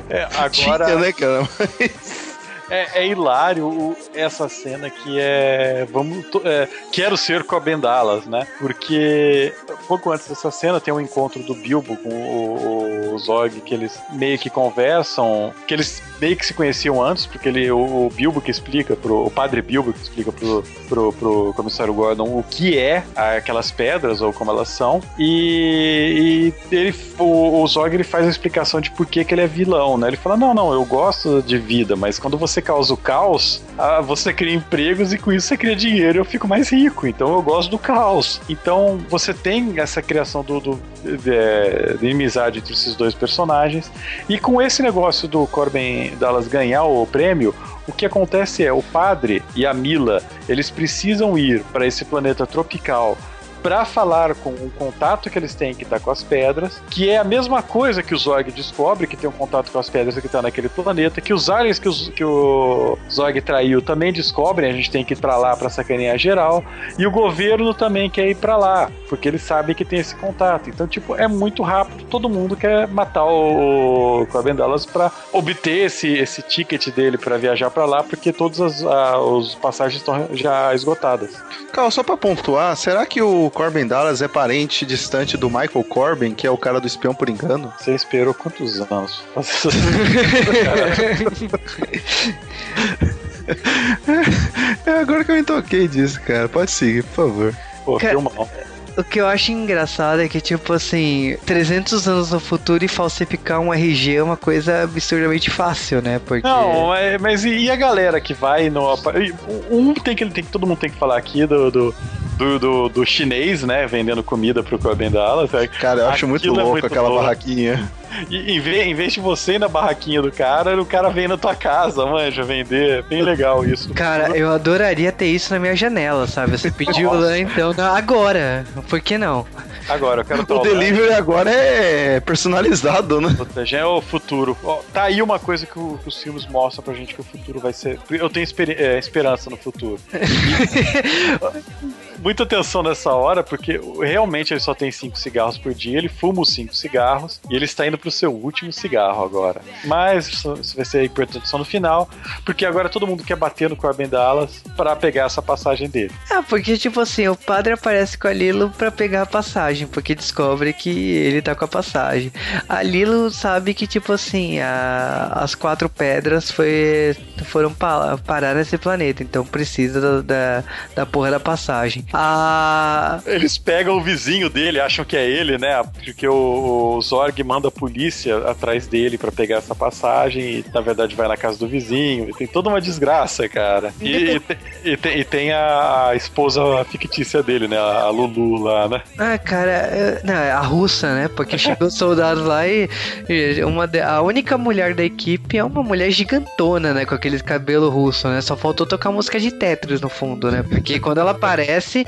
É, Tinha, agora. né, cara? É, é hilário o- essa cena que é. Vamos. é, quero ser Coben Dallas, né? Porque pouco antes dessa cena tem um encontro do Bilbo com o, o Zog, que eles meio que conversam, que eles meio que se conheciam antes, porque ele, o, o Bilbo que explica pro. O padre Bilbo que explica pro, pro, pro comissário Gordon o que é aquelas pedras ou como elas são. E, e ele, o, o Zog ele faz a explicação de por que, que ele é vilão, né? Ele fala: não, não, eu gosto de vida, mas quando você causa o caos, você cria empregos e com isso você cria dinheiro eu fico mais rico. Então eu gosto do caos. Então você tem essa criação do, do de, de inimizade entre esses dois personagens. E com esse negócio do Corbin Dallas ganhar o prêmio, o que acontece é o padre e a Mila, eles precisam ir para esse planeta tropical para falar com o contato que eles têm que tá com as pedras, que é a mesma coisa que o Zog descobre que tem um contato com as pedras que tá naquele planeta, que os aliens que, os- que o Zog traiu também descobrem, a gente tem que ir para lá para sacanear geral, e o governo também quer ir para lá, porque eles sabem que tem esse contato. Então, tipo, é muito rápido, todo mundo quer matar o Corbin Dallas para obter esse, esse ticket dele para viajar para lá, porque todas as a- os passagens estão já esgotadas. Calma, só pra pontuar, será que o Corbin Dallas é parente distante do Michael Corbin, que é o cara do espião por engano? Você esperou quantos anos? É agora que eu me toquei disso, cara. Pode seguir, por favor. Pô, Cara, filmão. O que eu acho engraçado é que, tipo assim, 300 anos no futuro e falsificar um RG é uma coisa absurdamente fácil, né? Porque. Não, é- mas e, e a galera que vai no. e Um tem que, tem que todo mundo tem que falar aqui do. do do, do, do chinês, né, vendendo comida pro Corbin Dallas. é- Cara, eu acho muito Aquilo é louco muito aquela louco. barraquinha. E, em, vez, em vez de você ir na barraquinha do cara, o cara vem na tua casa, manja, vender. Bem legal isso. Cara, eu adoraria ter isso na minha janela, sabe? Você pediu lá, então, agora. Por que não? Agora, eu quero O delivery agora é personalizado, né? Puta, já é o futuro. Ó, tá aí uma coisa que, o- que os filmes mostram pra gente que o futuro vai ser. Eu tenho esperi- é, esperança no futuro. Muita atenção nessa hora, porque realmente ele só tem cinco cigarros por dia, ele fuma os cinco cigarros e ele está indo pro seu último cigarro agora. Mas isso vai ser importante só no final, porque agora todo mundo quer bater no Corbin Dallas pra pegar essa passagem dele. Ah, porque, tipo assim, o padre aparece com a Lilo pra pegar a passagem, porque descobre que ele tá com a passagem. A Lilo sabe que, tipo assim, a- as quatro pedras foi, foram pa- parar nesse planeta, então precisa da, da, da porra da passagem. A. Eles pegam o vizinho dele, acham que é ele, né? Porque o, o Zorg manda a polícia atrás dele pra pegar essa passagem e na verdade vai na casa do vizinho. E tem toda uma desgraça, cara. E, e te- e tem, e tem a, esposa fictícia dele, né? A Lulu lá, né? Ah, cara, não, é a russa, né? Porque chegou os soldados lá e, e uma de- a única mulher da equipe é uma mulher gigantona, né? Com aquele cabelo russo, né? Só faltou tocar música de Tetris no fundo, né? Porque quando ela aparece.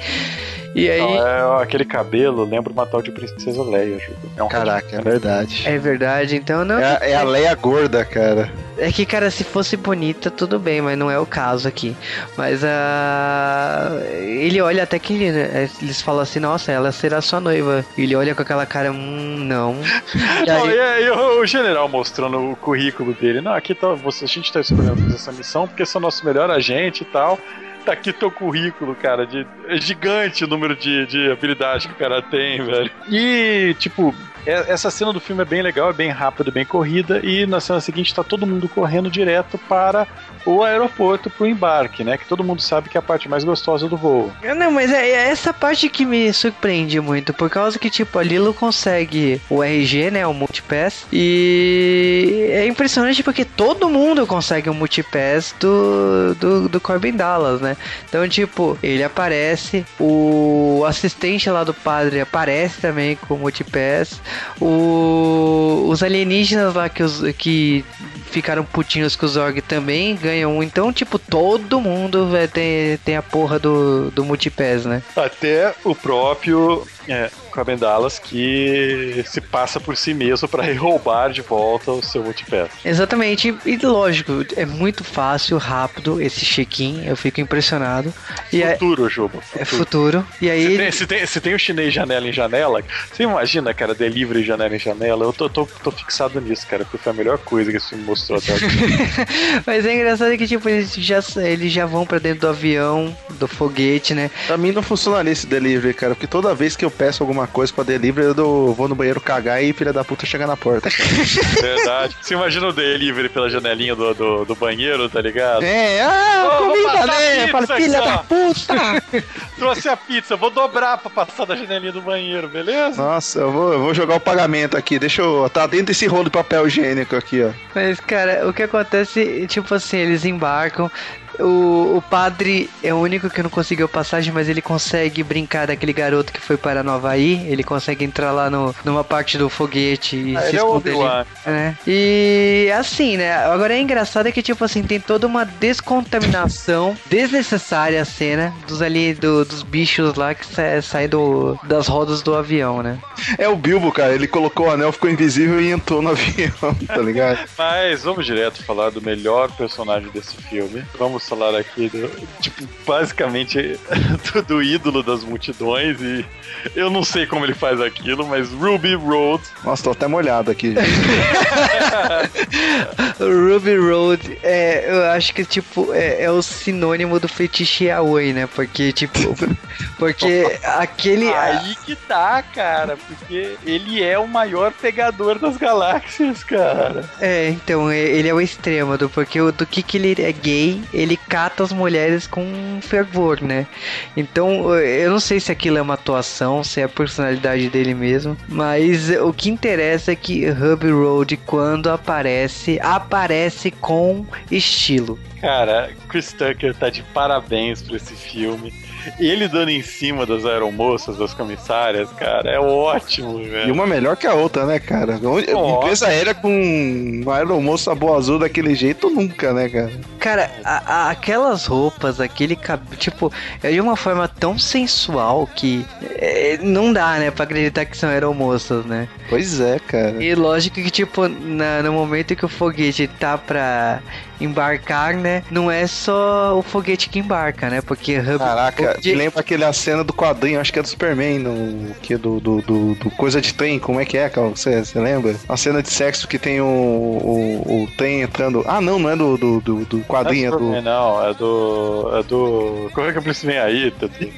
E aí. Então, é, aquele cabelo lembra uma tal de Princesa Leia. É um Caraca, é verdade. É verdade, então não. É, a- é a Leia gorda, cara. É que, cara, se fosse bonita, tudo bem, mas não é o caso aqui. Mas a. Ele olha até que né, eles falam assim, nossa, ela será sua noiva. E ele olha com aquela cara, hum, não. E Não, aí- e aí o, o general mostrando o currículo dele. Não, aqui tá, você, a gente tá escolhendo fazer essa missão porque você é o nosso melhor agente e tal. Tá aqui teu currículo, cara. De, é gigante o número de, de habilidade que o cara tem, velho. E, tipo, essa cena do filme é bem legal, é bem rápida, bem corrida. E na cena seguinte tá todo mundo correndo direto para o aeroporto pro embarque, né? Que todo mundo sabe que é a parte mais gostosa do voo. Não, mas é, é essa parte que me surpreende muito, por causa que, tipo, a Lilo consegue o RG, né, o Multipass, e é impressionante porque todo mundo consegue o Multipass do, do, do Corbin Dallas, né? Então, tipo, ele aparece, o assistente lá do padre aparece também com o Multipass, o, os alienígenas lá que, os, que ficaram putinhos com o Zorg também ganham um. Então, tipo, todo mundo ter, tem a porra do, do multipass, né? Até o próprio é, Dallas que se passa por si mesmo para roubar de volta o seu multipass. Exatamente. E lógico, é muito fácil, rápido esse check-in. Eu fico impressionado. E é, Futuro, Juba. é futuro. E aí. Se ele- tem, se, tem, se tem o chinês janela em janela, você imagina, cara, delivery janela em janela? Eu tô, tô, tô fixado nisso, cara, porque foi a melhor coisa que esse filme mostrou até agora. Mas é engraçado que, tipo, eles já, eles já vão pra dentro do avião, do foguete, né? Pra mim não funcionaria esse delivery, cara, porque toda vez que eu peço alguma coisa pra delivery, eu dou- vou no banheiro cagar e filha da puta chega na porta. Verdade. Você imagina o delivery pela janelinha do, do, do banheiro, tá ligado? É, ah, vou comida, né? aqui, filha da puta! Trouxe a pizza, vou dobrar pra passar da janelinha do banheiro, beleza? Nossa, eu vou, eu vou jogar o pagamento aqui. Deixa eu. Tá dentro desse rolo de papel higiênico aqui, ó. Mas, cara, o que acontece, tipo assim, eles embarcam. O, o padre é o único que não conseguiu passagem, mas ele consegue brincar daquele garoto que foi para Nova Havaí. Ele consegue entrar lá no, numa parte do foguete e Ah, se é esconder. Obi-Wan. né? E assim, né? Agora é engraçado é que, tipo assim, tem toda uma descontaminação desnecessária a cena dos ali, do- dos bichos lá que sa- saem do, das rodas do avião, né? É o Bilbo, cara. Ele colocou o anel, ficou invisível e entrou no avião, tá ligado? Mas vamos direto falar do melhor personagem desse filme. Vamos falar aqui do, tipo, basicamente do, do ídolo das multidões e eu não sei como ele faz aquilo, mas Ruby Road Nossa, tô até molhado aqui. Ruby Road, é, eu acho que, tipo, é, é o sinônimo do fetiche yaoi, né? Porque, tipo, porque aquele... Aí que tá, cara, porque ele é o maior pegador das galáxias, cara. É, então, é- ele é o extremo, do, porque o- do que que ele é gay, ele cata as mulheres com fervor, né? Então, eu não sei se aquilo é uma atuação, se é a personalidade dele mesmo, mas o que interessa é que Ruby Road, quando aparece, aparece com estilo. Cara, Chris Tucker tá de parabéns pra esse filme. Ele dando em cima das aeromoças, das comissárias, cara, é ótimo, velho. E uma melhor que a outra, né, cara? Nossa. Empresa aérea com uma aeromoça boa azul daquele jeito, nunca, né, cara? Cara, a- a- aquelas roupas, aquele cabelo, tipo, é de uma forma tão sensual que é, não dá, né, pra acreditar que são aeromoças, né? Pois é, cara. E lógico que, tipo, na- no momento que o foguete tá pra embarcar, né, não é só o foguete que embarca, né, porque Hub... Caraca, de- me lembra aquela cena do quadrinho, acho que é do Superman, no, que é do, do, do, do Coisa de Trem, como é que é, Cal? Você lembra? A cena de sexo que tem o, o, o trem entrando. Ah, não, não é do, do, do, do Não é quadrinho, é Superman, do. não, é do. É do. Como é que a polícia vem aí?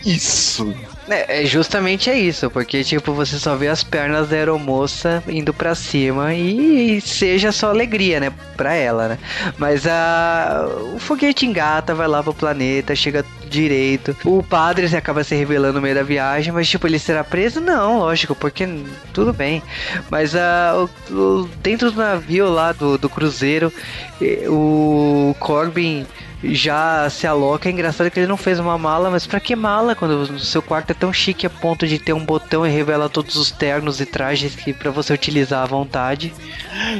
Isso! É, é justamente é isso, porque tipo, você só vê as pernas da aeromoça indo pra cima e seja só alegria, né, pra ela, né? Mas a o foguete engata, vai lá pro planeta, chega direito. O padre se acaba se revelando no meio da viagem, mas tipo, ele será preso? Não, lógico, porque tudo bem. Mas a o- o- dentro do navio lá do, do cruzeiro, o Corbin já se aloca. É engraçado que ele não fez uma mala, mas pra que mala quando o seu quarto é tão chique a ponto de ter um botão e revela todos os ternos e trajes que para você utilizar à vontade?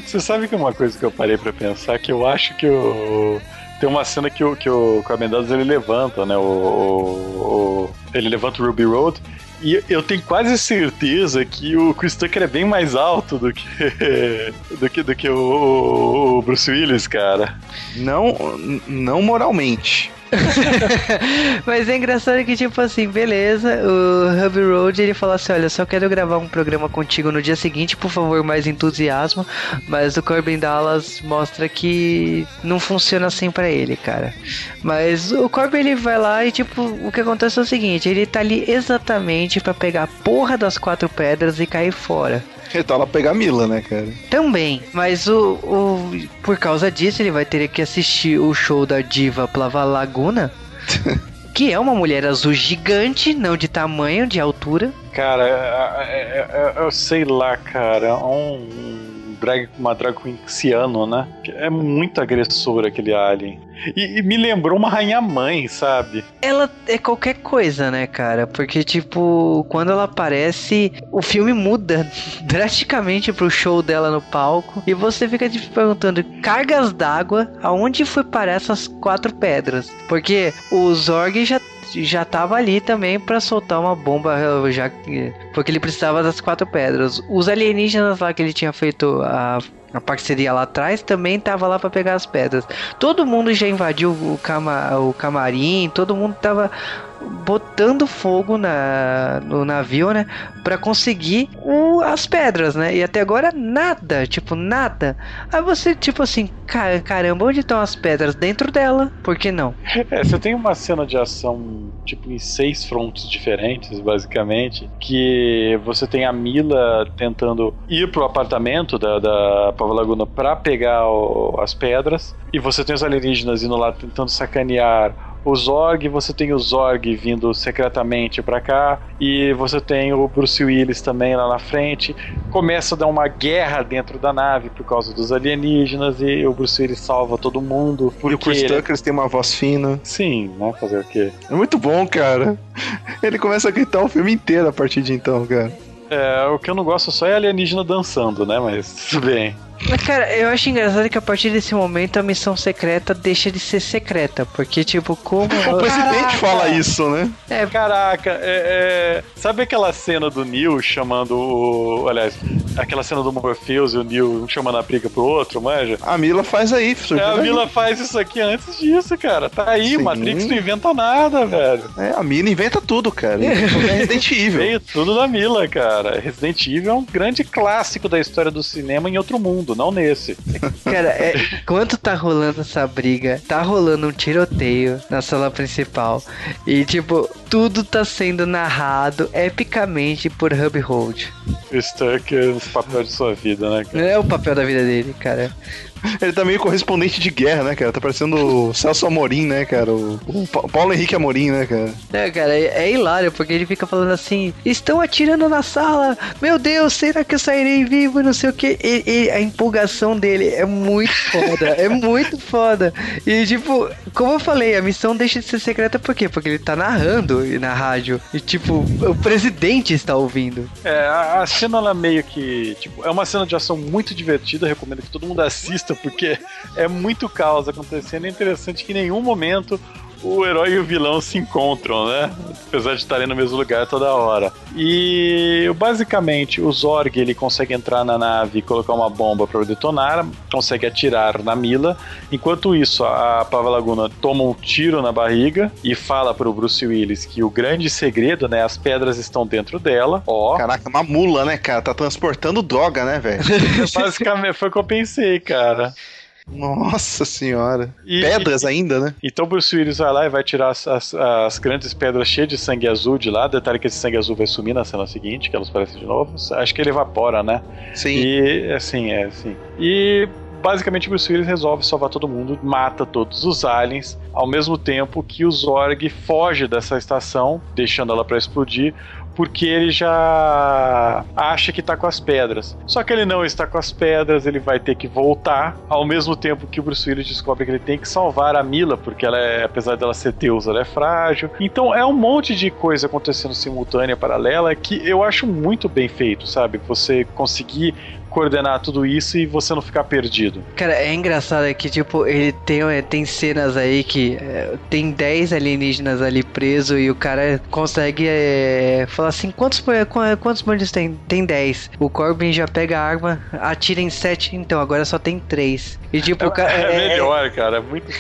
Você sabe que uma coisa que eu parei pra pensar que eu acho que o. Tem uma cena que o, que o Corbin Dallas ele levanta, né? O, o- o- ele levanta o Ruby Road. E eu tenho quase certeza que o Chris Tucker é bem mais alto do que do que, do que o, o Bruce Willis, cara. Não, não moralmente. Mas é engraçado que, tipo assim, beleza, o Hubby Road ele fala assim: Olha, só quero gravar um programa contigo no dia seguinte, por favor, mais entusiasmo. Mas o Corbin Dallas mostra que não funciona assim pra ele, cara. Mas o Corbin ele vai lá e, tipo, o que acontece é o seguinte: ele tá ali exatamente pra pegar a porra das quatro pedras e cair fora. Ele tá lá pegar a Mila, né, cara? Também, mas o, o por causa disso ele vai ter que assistir o show da diva Plava Laguna, que é uma mulher azul gigante, não de tamanho, de altura. Cara, é- é- é- eu sei lá, cara, é um drag, uma drag queen ciano, né? É muito agressor aquele alien. E, e me lembrou uma rainha mãe, sabe? Ela é qualquer coisa, né, cara? Porque, tipo, quando ela aparece, o filme muda drasticamente pro show dela no palco. E você fica te perguntando: cargas d'água, aonde foi parar essas quatro pedras? Porque o Zorg já. Já tava ali também pra soltar uma bomba, já que- porque ele precisava das quatro pedras. Os alienígenas lá que ele tinha feito a, a parceria lá atrás também tava lá pra pegar as pedras. Todo mundo já invadiu o, cama, o camarim, todo mundo tava botando fogo na, no navio, né? Pra conseguir o- as pedras, né? E até agora nada, tipo, nada. Aí você, tipo assim, "Ca- caramba, onde estão as pedras? Dentro dela, por que não? É, você tem uma cena de ação, tipo, em seis frontes diferentes, basicamente, que você tem a Mila tentando ir pro apartamento da, da Pava Laguna pra pegar o- as pedras, e você tem os alienígenas indo lá tentando sacanear o Zorg, você tem o Zorg vindo secretamente pra cá, e você tem o Bruce Willis também lá na frente. Começa a dar uma guerra dentro da nave por causa dos alienígenas, e o Bruce Willis salva todo mundo. E o Porque Chris ele- Tucker eles têm uma voz fina. Sim, né? Fazer o quê? É muito bom, cara. Ele começa a gritar o filme inteiro a partir de então, cara. É, o que eu não gosto só é alienígena dançando, né? Mas tudo bem. Mas, cara, eu acho engraçado que a partir desse momento a missão secreta deixa de ser secreta. Porque, tipo, como. O presidente fala isso, né? É, Caraca, é, é, sabe aquela cena do Neil chamando o. Aliás, aquela cena do Morpheus e o Neil um chamando a briga pro outro, manja? A Mila faz aí, É, surge a. Mila faz isso aqui antes disso, cara. Tá aí, Sim. o Matrix não inventa nada, velho. É, a Mila inventa tudo, cara. É Resident Evil. Veio tudo da Mila, cara. Resident Evil é um grande clássico da história do cinema em outro mundo, não nesse. Cara, é, enquanto tá rolando essa briga, tá rolando um tiroteio na sala principal. E, tipo, tudo tá sendo narrado epicamente por Hub Hold. Chris Tucker, o papel de sua vida, né, cara? É o papel da vida dele, cara. Ele tá meio correspondente de guerra, né, cara? Tá parecendo o Celso Amorim, né, cara? O, o Pa- Paulo Henrique Amorim, né, cara? É, cara, é, é hilário, porque ele fica falando assim: estão atirando na sala, meu Deus, será que eu sairei vivo? Não sei o que. a empolgação dele é muito foda, é muito foda. E, tipo, como eu falei, a missão deixa de ser secreta por quê? Porque ele tá narrando na rádio. E, tipo, o presidente está ouvindo. É, a, a cena ela meio que. Tipo, é uma cena de ação muito divertida, recomendo que todo mundo assista, porque é muito caos acontecendo. É interessante que em nenhum momento o herói e o vilão se encontram, né? Apesar de estarem no mesmo lugar toda hora. E basicamente o Zorg ele consegue entrar na nave e colocar uma bomba para detonar, consegue atirar na Mila. Enquanto isso, a Pava Laguna toma um tiro na barriga e fala pro Bruce Willis que o grande segredo, né, as pedras estão dentro dela. Ó, Caraca, uma mula, né, cara? Tá transportando droga, né, velho? basicamente foi o que eu pensei, cara. Nossa senhora. E- Pedras ainda, né? Então Bruce Willis vai lá e vai tirar as, as- as grandes pedras cheias de sangue azul de lá. Detalhe que esse sangue azul vai sumir na cena seguinte, que elas aparecem de novo. Acho que ele evapora, né? Sim. E assim, é assim. E basicamente Bruce Willis resolve salvar todo mundo, mata todos os aliens, ao mesmo tempo que o Zorg foge dessa estação, deixando ela pra explodir. Porque ele já acha que tá com as pedras. Só que ele não está com as pedras, ele vai ter que voltar. Ao mesmo tempo que o Bruce Willis descobre que ele tem que salvar a Mila, porque ela é, apesar dela ser Deus, ela é frágil. Então é um monte de coisa acontecendo simultânea, paralela, que eu acho muito bem feito, sabe? Você conseguir coordenar tudo isso e você não ficar perdido. Cara, é engraçado que, tipo, ele tem, é, tem cenas aí que é, tem 10 alienígenas ali preso e o cara consegue é, falar assim, quantos, qu- quantos bandidos tem? Tem 10. O Corbin já pega a arma, atira em 7, então agora só tem 3. E tipo, o cara... É, melhor, cara, é muito.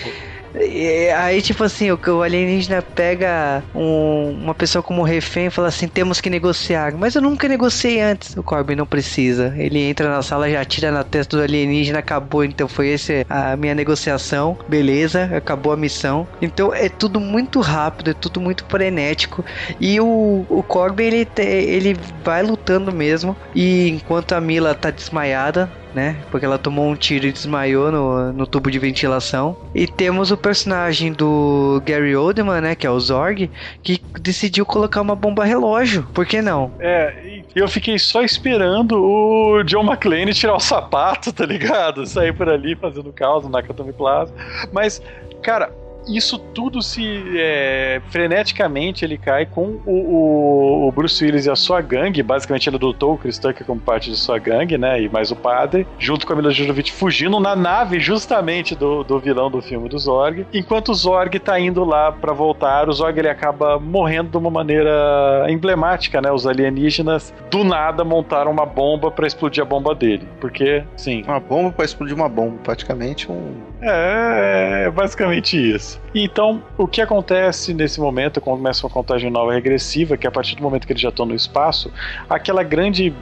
E aí, tipo assim, o, o alienígena pega um- uma pessoa como refém e fala assim: temos que negociar. Mas eu nunca negociei antes. O Corbin não precisa. Ele entra na sala, já atira na testa do alienígena, acabou. Então foi essa a minha negociação. Beleza, acabou a missão. Então é tudo muito rápido, é tudo muito frenético. E o, o Corbin, ele, ele vai lutando mesmo. E enquanto a Mila tá desmaiada, né? Porque ela tomou um tiro e desmaiou no, no tubo de ventilação. E temos o personagem do Gary Oldman, né? Que é o Zorg, que decidiu colocar uma bomba relógio. Por que não? É, eu fiquei só esperando o John McClane tirar o sapato, tá ligado? Sair por ali fazendo caos na Nakatomi Plaza. Mas, cara, isso tudo se é, freneticamente ele cai com o, o- o Bruce Willis e a sua gangue. Basicamente, ele adotou o Chris Tucker como parte de sua gangue, né? E mais o padre, junto com a Mila Jovovich fugindo na nave justamente do, do vilão do filme do Zorg. Enquanto o Zorg tá indo lá pra voltar, o Zorg ele acaba morrendo de uma maneira emblemática, né? Os alienígenas do nada montaram uma bomba pra explodir a bomba dele. Porque, sim, Uma bomba pra explodir uma bomba. Praticamente um. É, é basicamente isso. Então, o que acontece nesse momento, começa uma contagem nova regressiva, que a partir do momento que eles já estão no espaço, aquela grande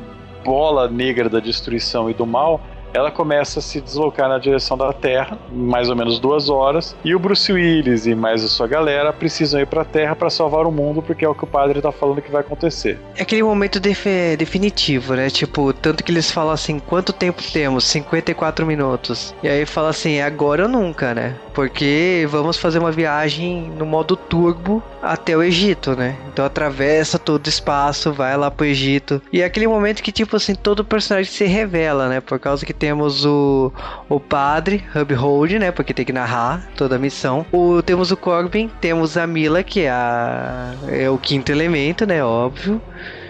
bola negra da destruição e do mal, ela começa a se deslocar na direção da Terra, mais ou menos duas horas, e o Bruce Willis e mais a sua galera precisam ir pra Terra para salvar o mundo, porque é o que o padre tá falando que vai acontecer. É aquele momento definitivo, né? Tipo, tanto que eles falam assim: quanto tempo temos? 54 minutos. E aí fala assim: é agora ou nunca, né? Porque vamos fazer uma viagem no modo turbo até o Egito, né? Então atravessa todo o espaço, vai lá pro Egito. E é aquele momento que, tipo assim, todo personagem se revela, né? Por causa que temos o, o padre, Hub Hold, né? Porque tem que narrar toda a missão. O, temos o Corbin, temos a Mila, que é, a, é o quinto elemento, né? Óbvio.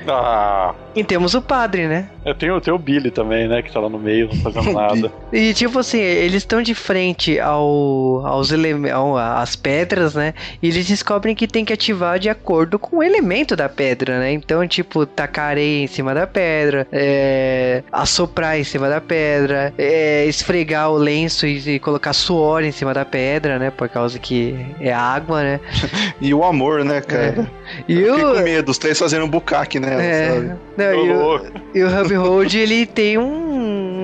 Ah, E temos o padre, né? Eu tenho, tem o Billy também, né, que tá lá no meio, não fazendo nada. E tipo assim, eles estão de frente ao, aos elementos, às pedras, né? E eles descobrem que tem que ativar de acordo com o elemento da pedra, né? Então, tipo, tacar areia em cima da pedra, é, assoprar em cima da pedra, é, esfregar o lenço e, e colocar suor em cima da pedra, né? Por causa que é água, né? E o amor, né, cara? E Eu fiquei o. com medo, os três fazendo um bucaque nela, É, sabe? não, e o, louco. O Hub Hold, ele tem um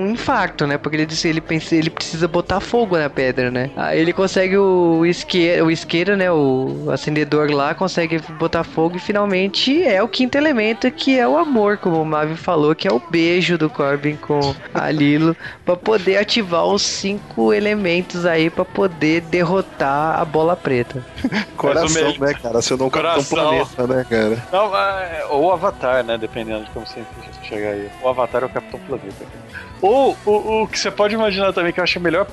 um infarto, né? Porque ele disse ele pensa, ele precisa botar fogo na pedra, né? Aí ele consegue o isqueiro, o isqueiro, né? O acendedor lá consegue botar fogo e finalmente é o quinto elemento que é o amor, como o Mavi falou, que é o beijo do Corbin com a Lilo para poder ativar os cinco elementos aí para poder derrotar a bola preta. Coração, né, cara? Você não Capitão Planeta, né, cara? Não, é, ou Avatar, né? Dependendo de como você chegar aí. O Avatar é o Capitão Planeta. Ou o, o que você pode imaginar também que eu acho melhor.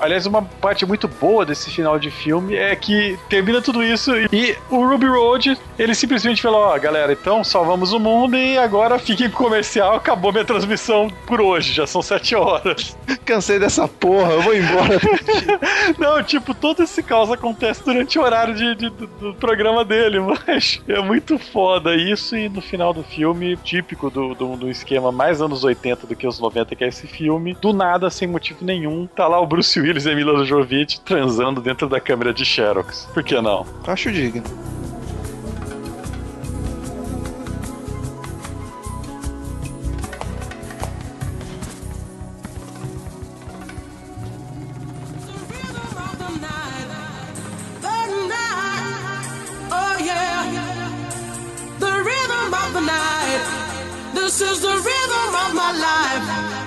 Aliás, uma parte muito boa desse final de filme é que termina tudo isso e o Ruby Road ele simplesmente falou: Ó, oh, galera, então salvamos o mundo e agora fiquem com comercial. Acabou minha transmissão por hoje, já são sete horas. Cansei dessa porra, eu vou embora. Não, tipo, todo esse caos acontece durante o horário de, de do, do, programa dele, mas é muito foda isso. E no final do filme, típico do, do, do esquema mais anos 80 do que os 90, que é esse filme, do nada, sem motivo nenhum, tá lá o Bruce Willis e a Mila Jovovich transando dentro da câmera de Xerox. Por que não? Acho digno. This is the rhythm of my life.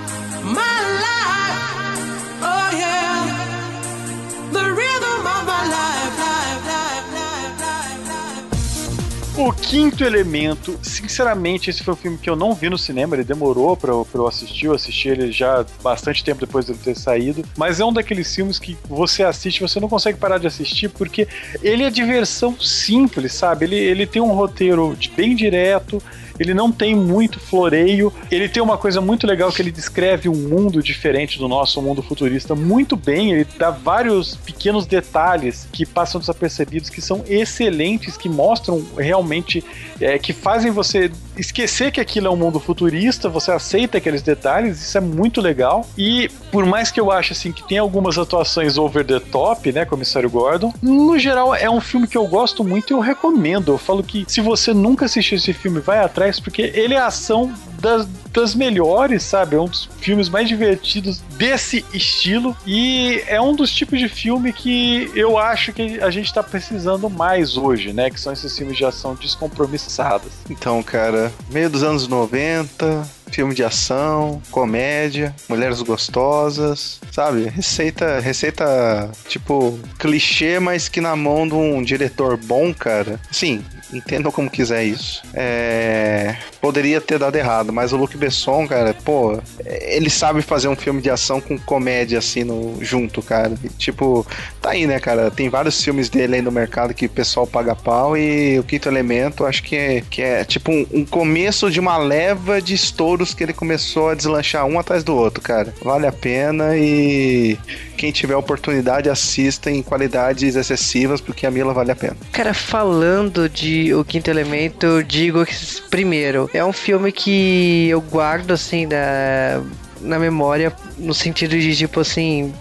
O quinto elemento, sinceramente, esse foi um filme que eu não vi no cinema, ele demorou pra, pra eu assistir, eu assisti ele já bastante tempo depois dele ter saído, mas é um daqueles filmes que você assiste você não consegue parar de assistir porque ele é diversão simples, sabe? Ele, ele tem um roteiro bem direto, ele não tem muito floreio, ele tem uma coisa muito legal que ele descreve um mundo diferente do nosso mundo futurista muito bem, ele dá vários pequenos detalhes que passam desapercebidos, que são excelentes, que mostram realmente, é, que fazem você esquecer que aquilo é um mundo futurista, você aceita aqueles detalhes, isso é muito legal. E por mais que eu ache assim que tem algumas atuações over the top, né, Comissário Gordon, no geral é um filme que eu gosto muito e eu recomendo. Eu falo que se você nunca assistiu esse filme, vai atrás porque ele é ação das, das melhores, sabe? É um dos filmes mais divertidos desse estilo e é um dos tipos de filme que eu acho que a gente tá precisando mais hoje, né? Que são esses filmes de ação descompromissados. Então, cara, meio dos anos 90, filme de ação, comédia, mulheres gostosas, sabe? Receita, receita tipo clichê, mas que na mão de um diretor bom, cara. Sim, entendam como quiser isso. É... Poderia ter dado errado, mas o Luc Besson, cara, pô, ele sabe fazer um filme de ação com comédia assim no... junto, cara. E, tipo, tá aí, né, cara? Tem vários filmes dele aí no mercado que o pessoal paga pau e o Quinto Elemento acho que é, que é tipo um, um começo de uma leva de estouros que ele começou a deslanchar um atrás do outro, cara. Vale a pena e quem tiver oportunidade assista em qualidades excessivas, porque a Mila vale a pena. Cara, falando de O Quinto Elemento, eu digo que, primeiro, é um filme que eu guardo, assim, da, na memória, no sentido de, tipo, assim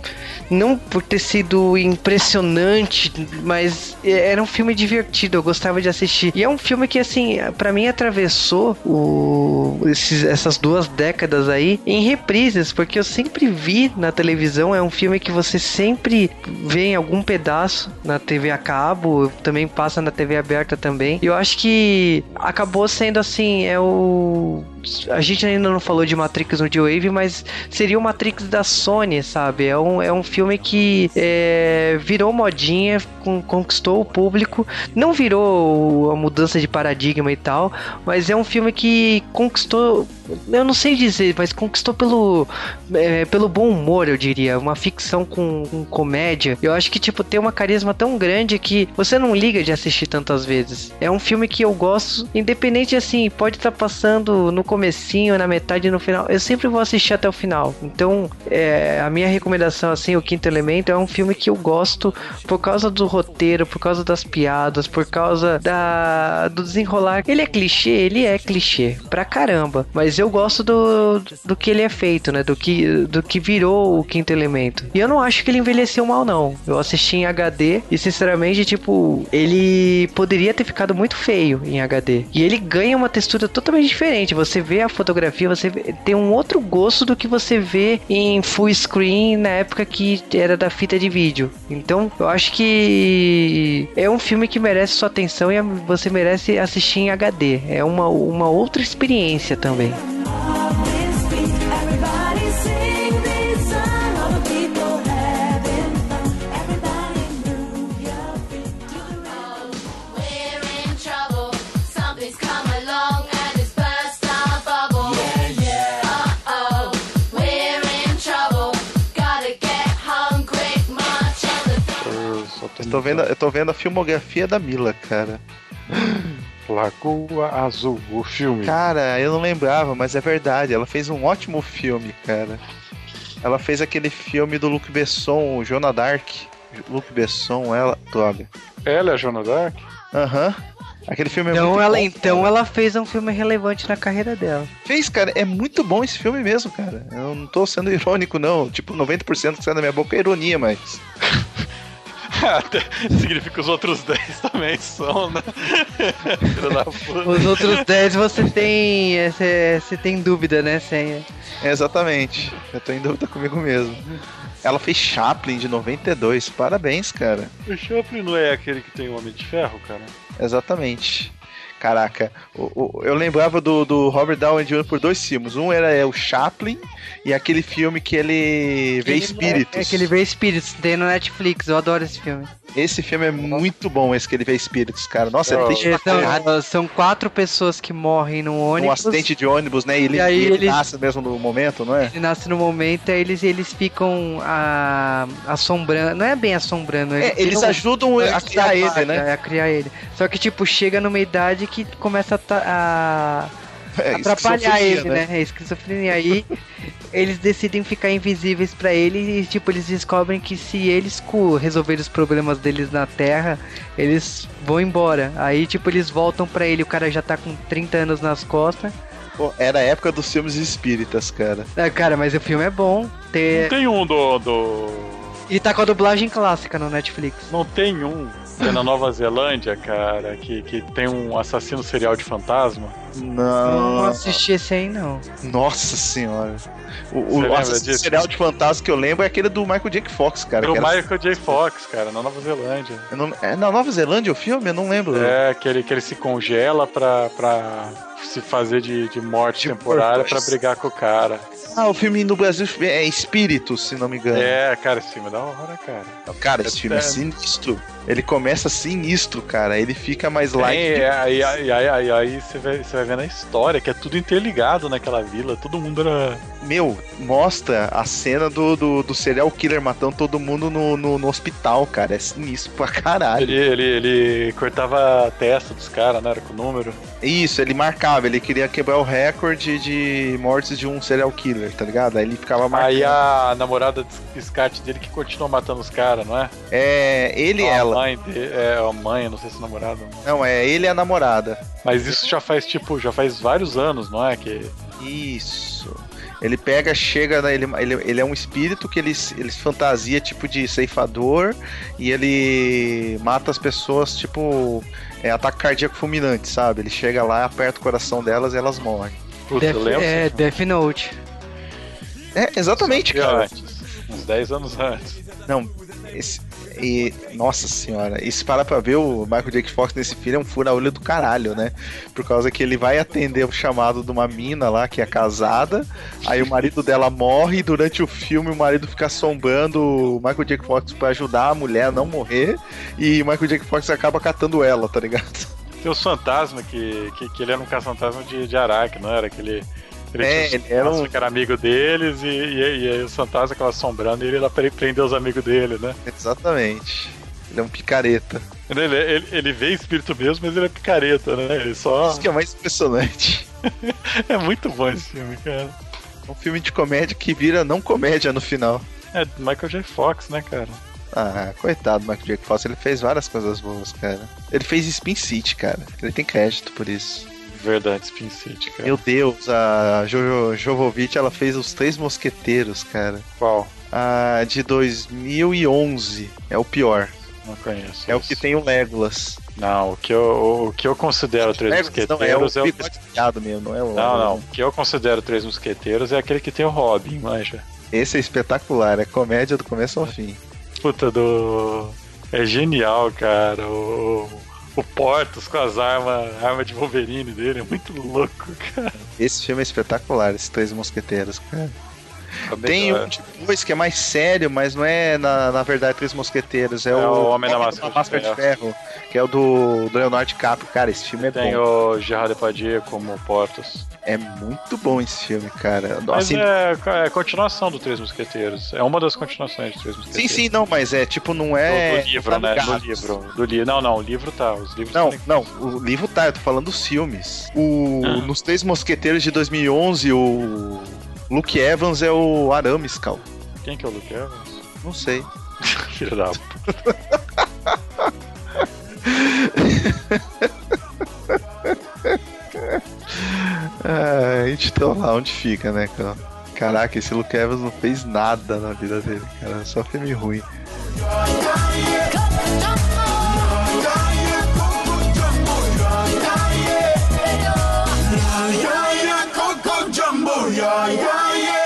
não por ter sido impressionante, mas era um filme divertido, eu gostava de assistir. E é um filme que, assim, para mim atravessou o, esses, essas duas décadas aí em reprises, porque eu sempre vi na televisão, é um filme que você sempre vê em algum pedaço na TV a cabo, também passa na TV aberta também. E eu acho que acabou sendo assim, é o a gente ainda não falou de Matrix no D-Wave, mas seria o Matrix da Sony, sabe? É um, é um filme que é, virou modinha, com, conquistou o público, não virou a mudança de paradigma e tal, mas é um filme que conquistou, eu não sei dizer, mas conquistou pelo, é, pelo bom humor, eu diria. Uma ficção com, com comédia. Eu acho que, tipo, tem uma carisma tão grande que você não liga de assistir tantas vezes. É um filme que eu gosto, independente assim, pode estar tá passando no comecinho, na metade, no final. Eu sempre vou assistir até o final. Então, é, a minha recomendação, assim, o Quinto Elemento é um filme que eu gosto por causa do roteiro, por causa das piadas, por causa da, do desenrolar. Ele é clichê, ele é clichê pra caramba. Mas eu gosto do, do que ele é feito, né? Do que, do que virou o Quinto Elemento. E eu não acho que ele envelheceu mal, não. Eu assisti em HD e, sinceramente, tipo, ele poderia ter ficado muito feio em HD. E ele ganha uma textura totalmente diferente. Você vê a fotografia, você vê- tem um outro gosto do que você vê em full screen na época que era da fita de vídeo. Então, eu acho que é um filme que merece sua atenção e você merece assistir em HD. É uma, uma outra experiência também. Tô Eu tô vendo, eu tô vendo a filmografia da Mila, cara. Lagoa Azul, o filme. Cara, eu não lembrava, mas é verdade. Ela fez um ótimo filme, cara. Ela fez aquele filme do Luc Besson, o Jonah Dark. Luc Besson, ela. Droga. Ela é a Joana Dark? Aham. Aquele filme é Então muito ela, bom, então cara. ela fez um filme relevante na carreira dela. Fez, cara. É muito bom esse filme mesmo, cara. Eu não tô sendo irônico, não. Tipo, 90% que sai da minha boca é ironia, mas. Significa que os outros 10 também são, né? Os outros 10 você tem. é, Você você tem dúvida, né? Sem, É, exatamente. Eu tô em dúvida comigo mesmo. Ela fez Chaplin de 92. Parabéns, cara. O Chaplin não é aquele que tem o Homem de Ferro, cara? Exatamente. Caraca, o- o- eu lembrava do, do Robert Downey Jr. por dois filmes. Um era é, o Chaplin e aquele filme que ele vê espíritos. É, é que ele vê espíritos, tem no Netflix, eu adoro esse filme. Esse filme é muito bom, esse que ele vê espíritos, cara. Nossa, Oh. ele tem São, são quatro pessoas que morrem num um ônibus. acidente de ônibus, né? E ele, E aí ele ele- nasce mesmo no momento, não é? Ele nasce no momento, aí eles, eles ficam ah, assombrando. Não é bem assombrando. É, eles ajudam a criar ele, né? É, a criar ele. Só que, tipo, chega numa idade que começa a, a É, atrapalhar ele, né? É esquizofrenia. Aí eles decidem ficar invisíveis pra ele e, tipo, eles descobrem que se eles resolverem os problemas deles na Terra, eles vão embora. Aí, tipo, eles voltam pra ele, o cara já tá com 30 anos nas costas. Pô, era a época dos filmes espíritas, cara. É, cara, mas o filme é bom. Tem... Tem um do, do. E tá com a dublagem clássica no Netflix. Não tem um que é na Nova Zelândia, cara, que, que tem um assassino serial de fantasma? Não Não. assisti esse aí, não. Nossa senhora. O, o lembra assassino serial de fantasma que eu lembro é aquele do Michael J. Fox, cara. Do era- Michael J. Fox, cara, na Nova Zelândia. não- é na Nova Zelândia o filme? Eu não lembro. É, que ele, que ele se congela pra, pra se fazer de, de morte De temporária pra purpose. brigar com o cara. Ah, o filme no Brasil é Espírito, se não me engano. É, cara, esse filme é da hora, cara. Cara, esse filme é sinistro. Ele começa sinistro, cara. Ele fica mais light. É, aí, aí, aí, aí, você vai, você vai vendo a história, que é tudo interligado naquela vila. Todo mundo era. Meu, mostra a cena do, do, do serial killer matando todo mundo no, no, no hospital, cara. É sinistro pra caralho. Ele, ele, ele cortava a testa dos caras, né? Era com o número. Isso, ele marcava, ele queria quebrar o recorde de mortes de um serial killer, tá ligado? Aí ele ficava marcando. Aí a namorada de escate dele que continuou matando os caras, não é? É, ele e A. Mãe de, é, a mãe, não sei se namorada. Não, é ele e a namorada. Mas isso já faz, tipo, já faz vários anos, não é? Que Isso. Ele pega, chega, né, ele, ele, ele é um espírito que ele, ele fantasia tipo de ceifador e ele mata as pessoas, tipo, é ataque cardíaco fulminante, sabe? Ele chega lá, aperta o coração delas e elas morrem. Puta, eu Death, lembro. é, assim, Death Note. É, exatamente, cara. antes, uns 10 anos antes. Não, esse. E, nossa senhora, e se parar pra ver o Michael J. Fox nesse filme é um fura-olho do caralho, né? Por causa que ele vai atender o chamado de uma mina lá que é casada, aí o marido dela morre e durante o filme o marido fica assombrando o Michael J. Fox pra ajudar a mulher a não morrer e o Michael J. Fox acaba catando ela, tá ligado? Tem os fantasmas que, que, que ele era um caça-fantasma de, de Araque, não era? Que ele, É, tinha ele era um- que era amigo deles e, e, e aí os fantasmas acabam assombrando e ele lá pre- prendeu os amigos dele, né? Exatamente. Ele é um picareta. Ele, ele, ele vê espírito mesmo, mas ele é picareta, né? Ele só. Isso que é mais impressionante. É muito bom esse filme, cara. É um filme de comédia que vira não comédia no final. É Michael J. Fox, né, cara? Ah, coitado do Michael J. Fox, ele fez várias coisas boas, cara. Ele fez Spin City, cara. Ele tem crédito por isso. Verdade, Spin City, cara. Meu Deus, a Jojo Jovovich, ela fez Os Três Mosqueteiros, cara. Qual? A de 2011 é o pior. Não conheço. É o esse. que tem o Legolas. Não, o que eu, o que eu considero Três Não é o Mosqueteiros é o. mesmo, não é o. Não, não. O que eu considero Três Mosqueteiros é aquele que tem o Robin, manja. Esse é espetacular, é comédia do começo ao fim. Puta do. É genial, cara. O, o Portos com as armas, arma de Wolverine dele é muito louco, cara. Esse filme é espetacular, esses três mosqueteiros, cara. É Tem um depois que é mais sério, mas não é na, na verdade Três Mosqueteiros, é, É o, o Homem da Máscara de de Ferro, que é o do, do Leonardo DiCaprio. Cara, esse filme é Tem bom. o Gerard Depardieu como Portos. É muito bom esse filme, cara. Mas Assim, é, é continuação do Três Mosqueteiros. É uma das continuações de Três sim, Mosqueteiros. sim, não, mas é tipo, não Do, é. do livro, tá né? Do livro. Do li... Não, não, o livro tá. Os livros Não, não, o livro tá, eu tô falando dos filmes. O, Ah. Nos Três Mosqueteiros de 2011, o Luke Evans é o Aramis, Cal. Quem que é o Luke Evans? Não sei. Filho da. Ah, a gente tá lá onde fica, né, cara? Caraca, esse Luke Evans não fez nada na vida dele, cara. Só filme ruim. Booyah, yeah, yeah.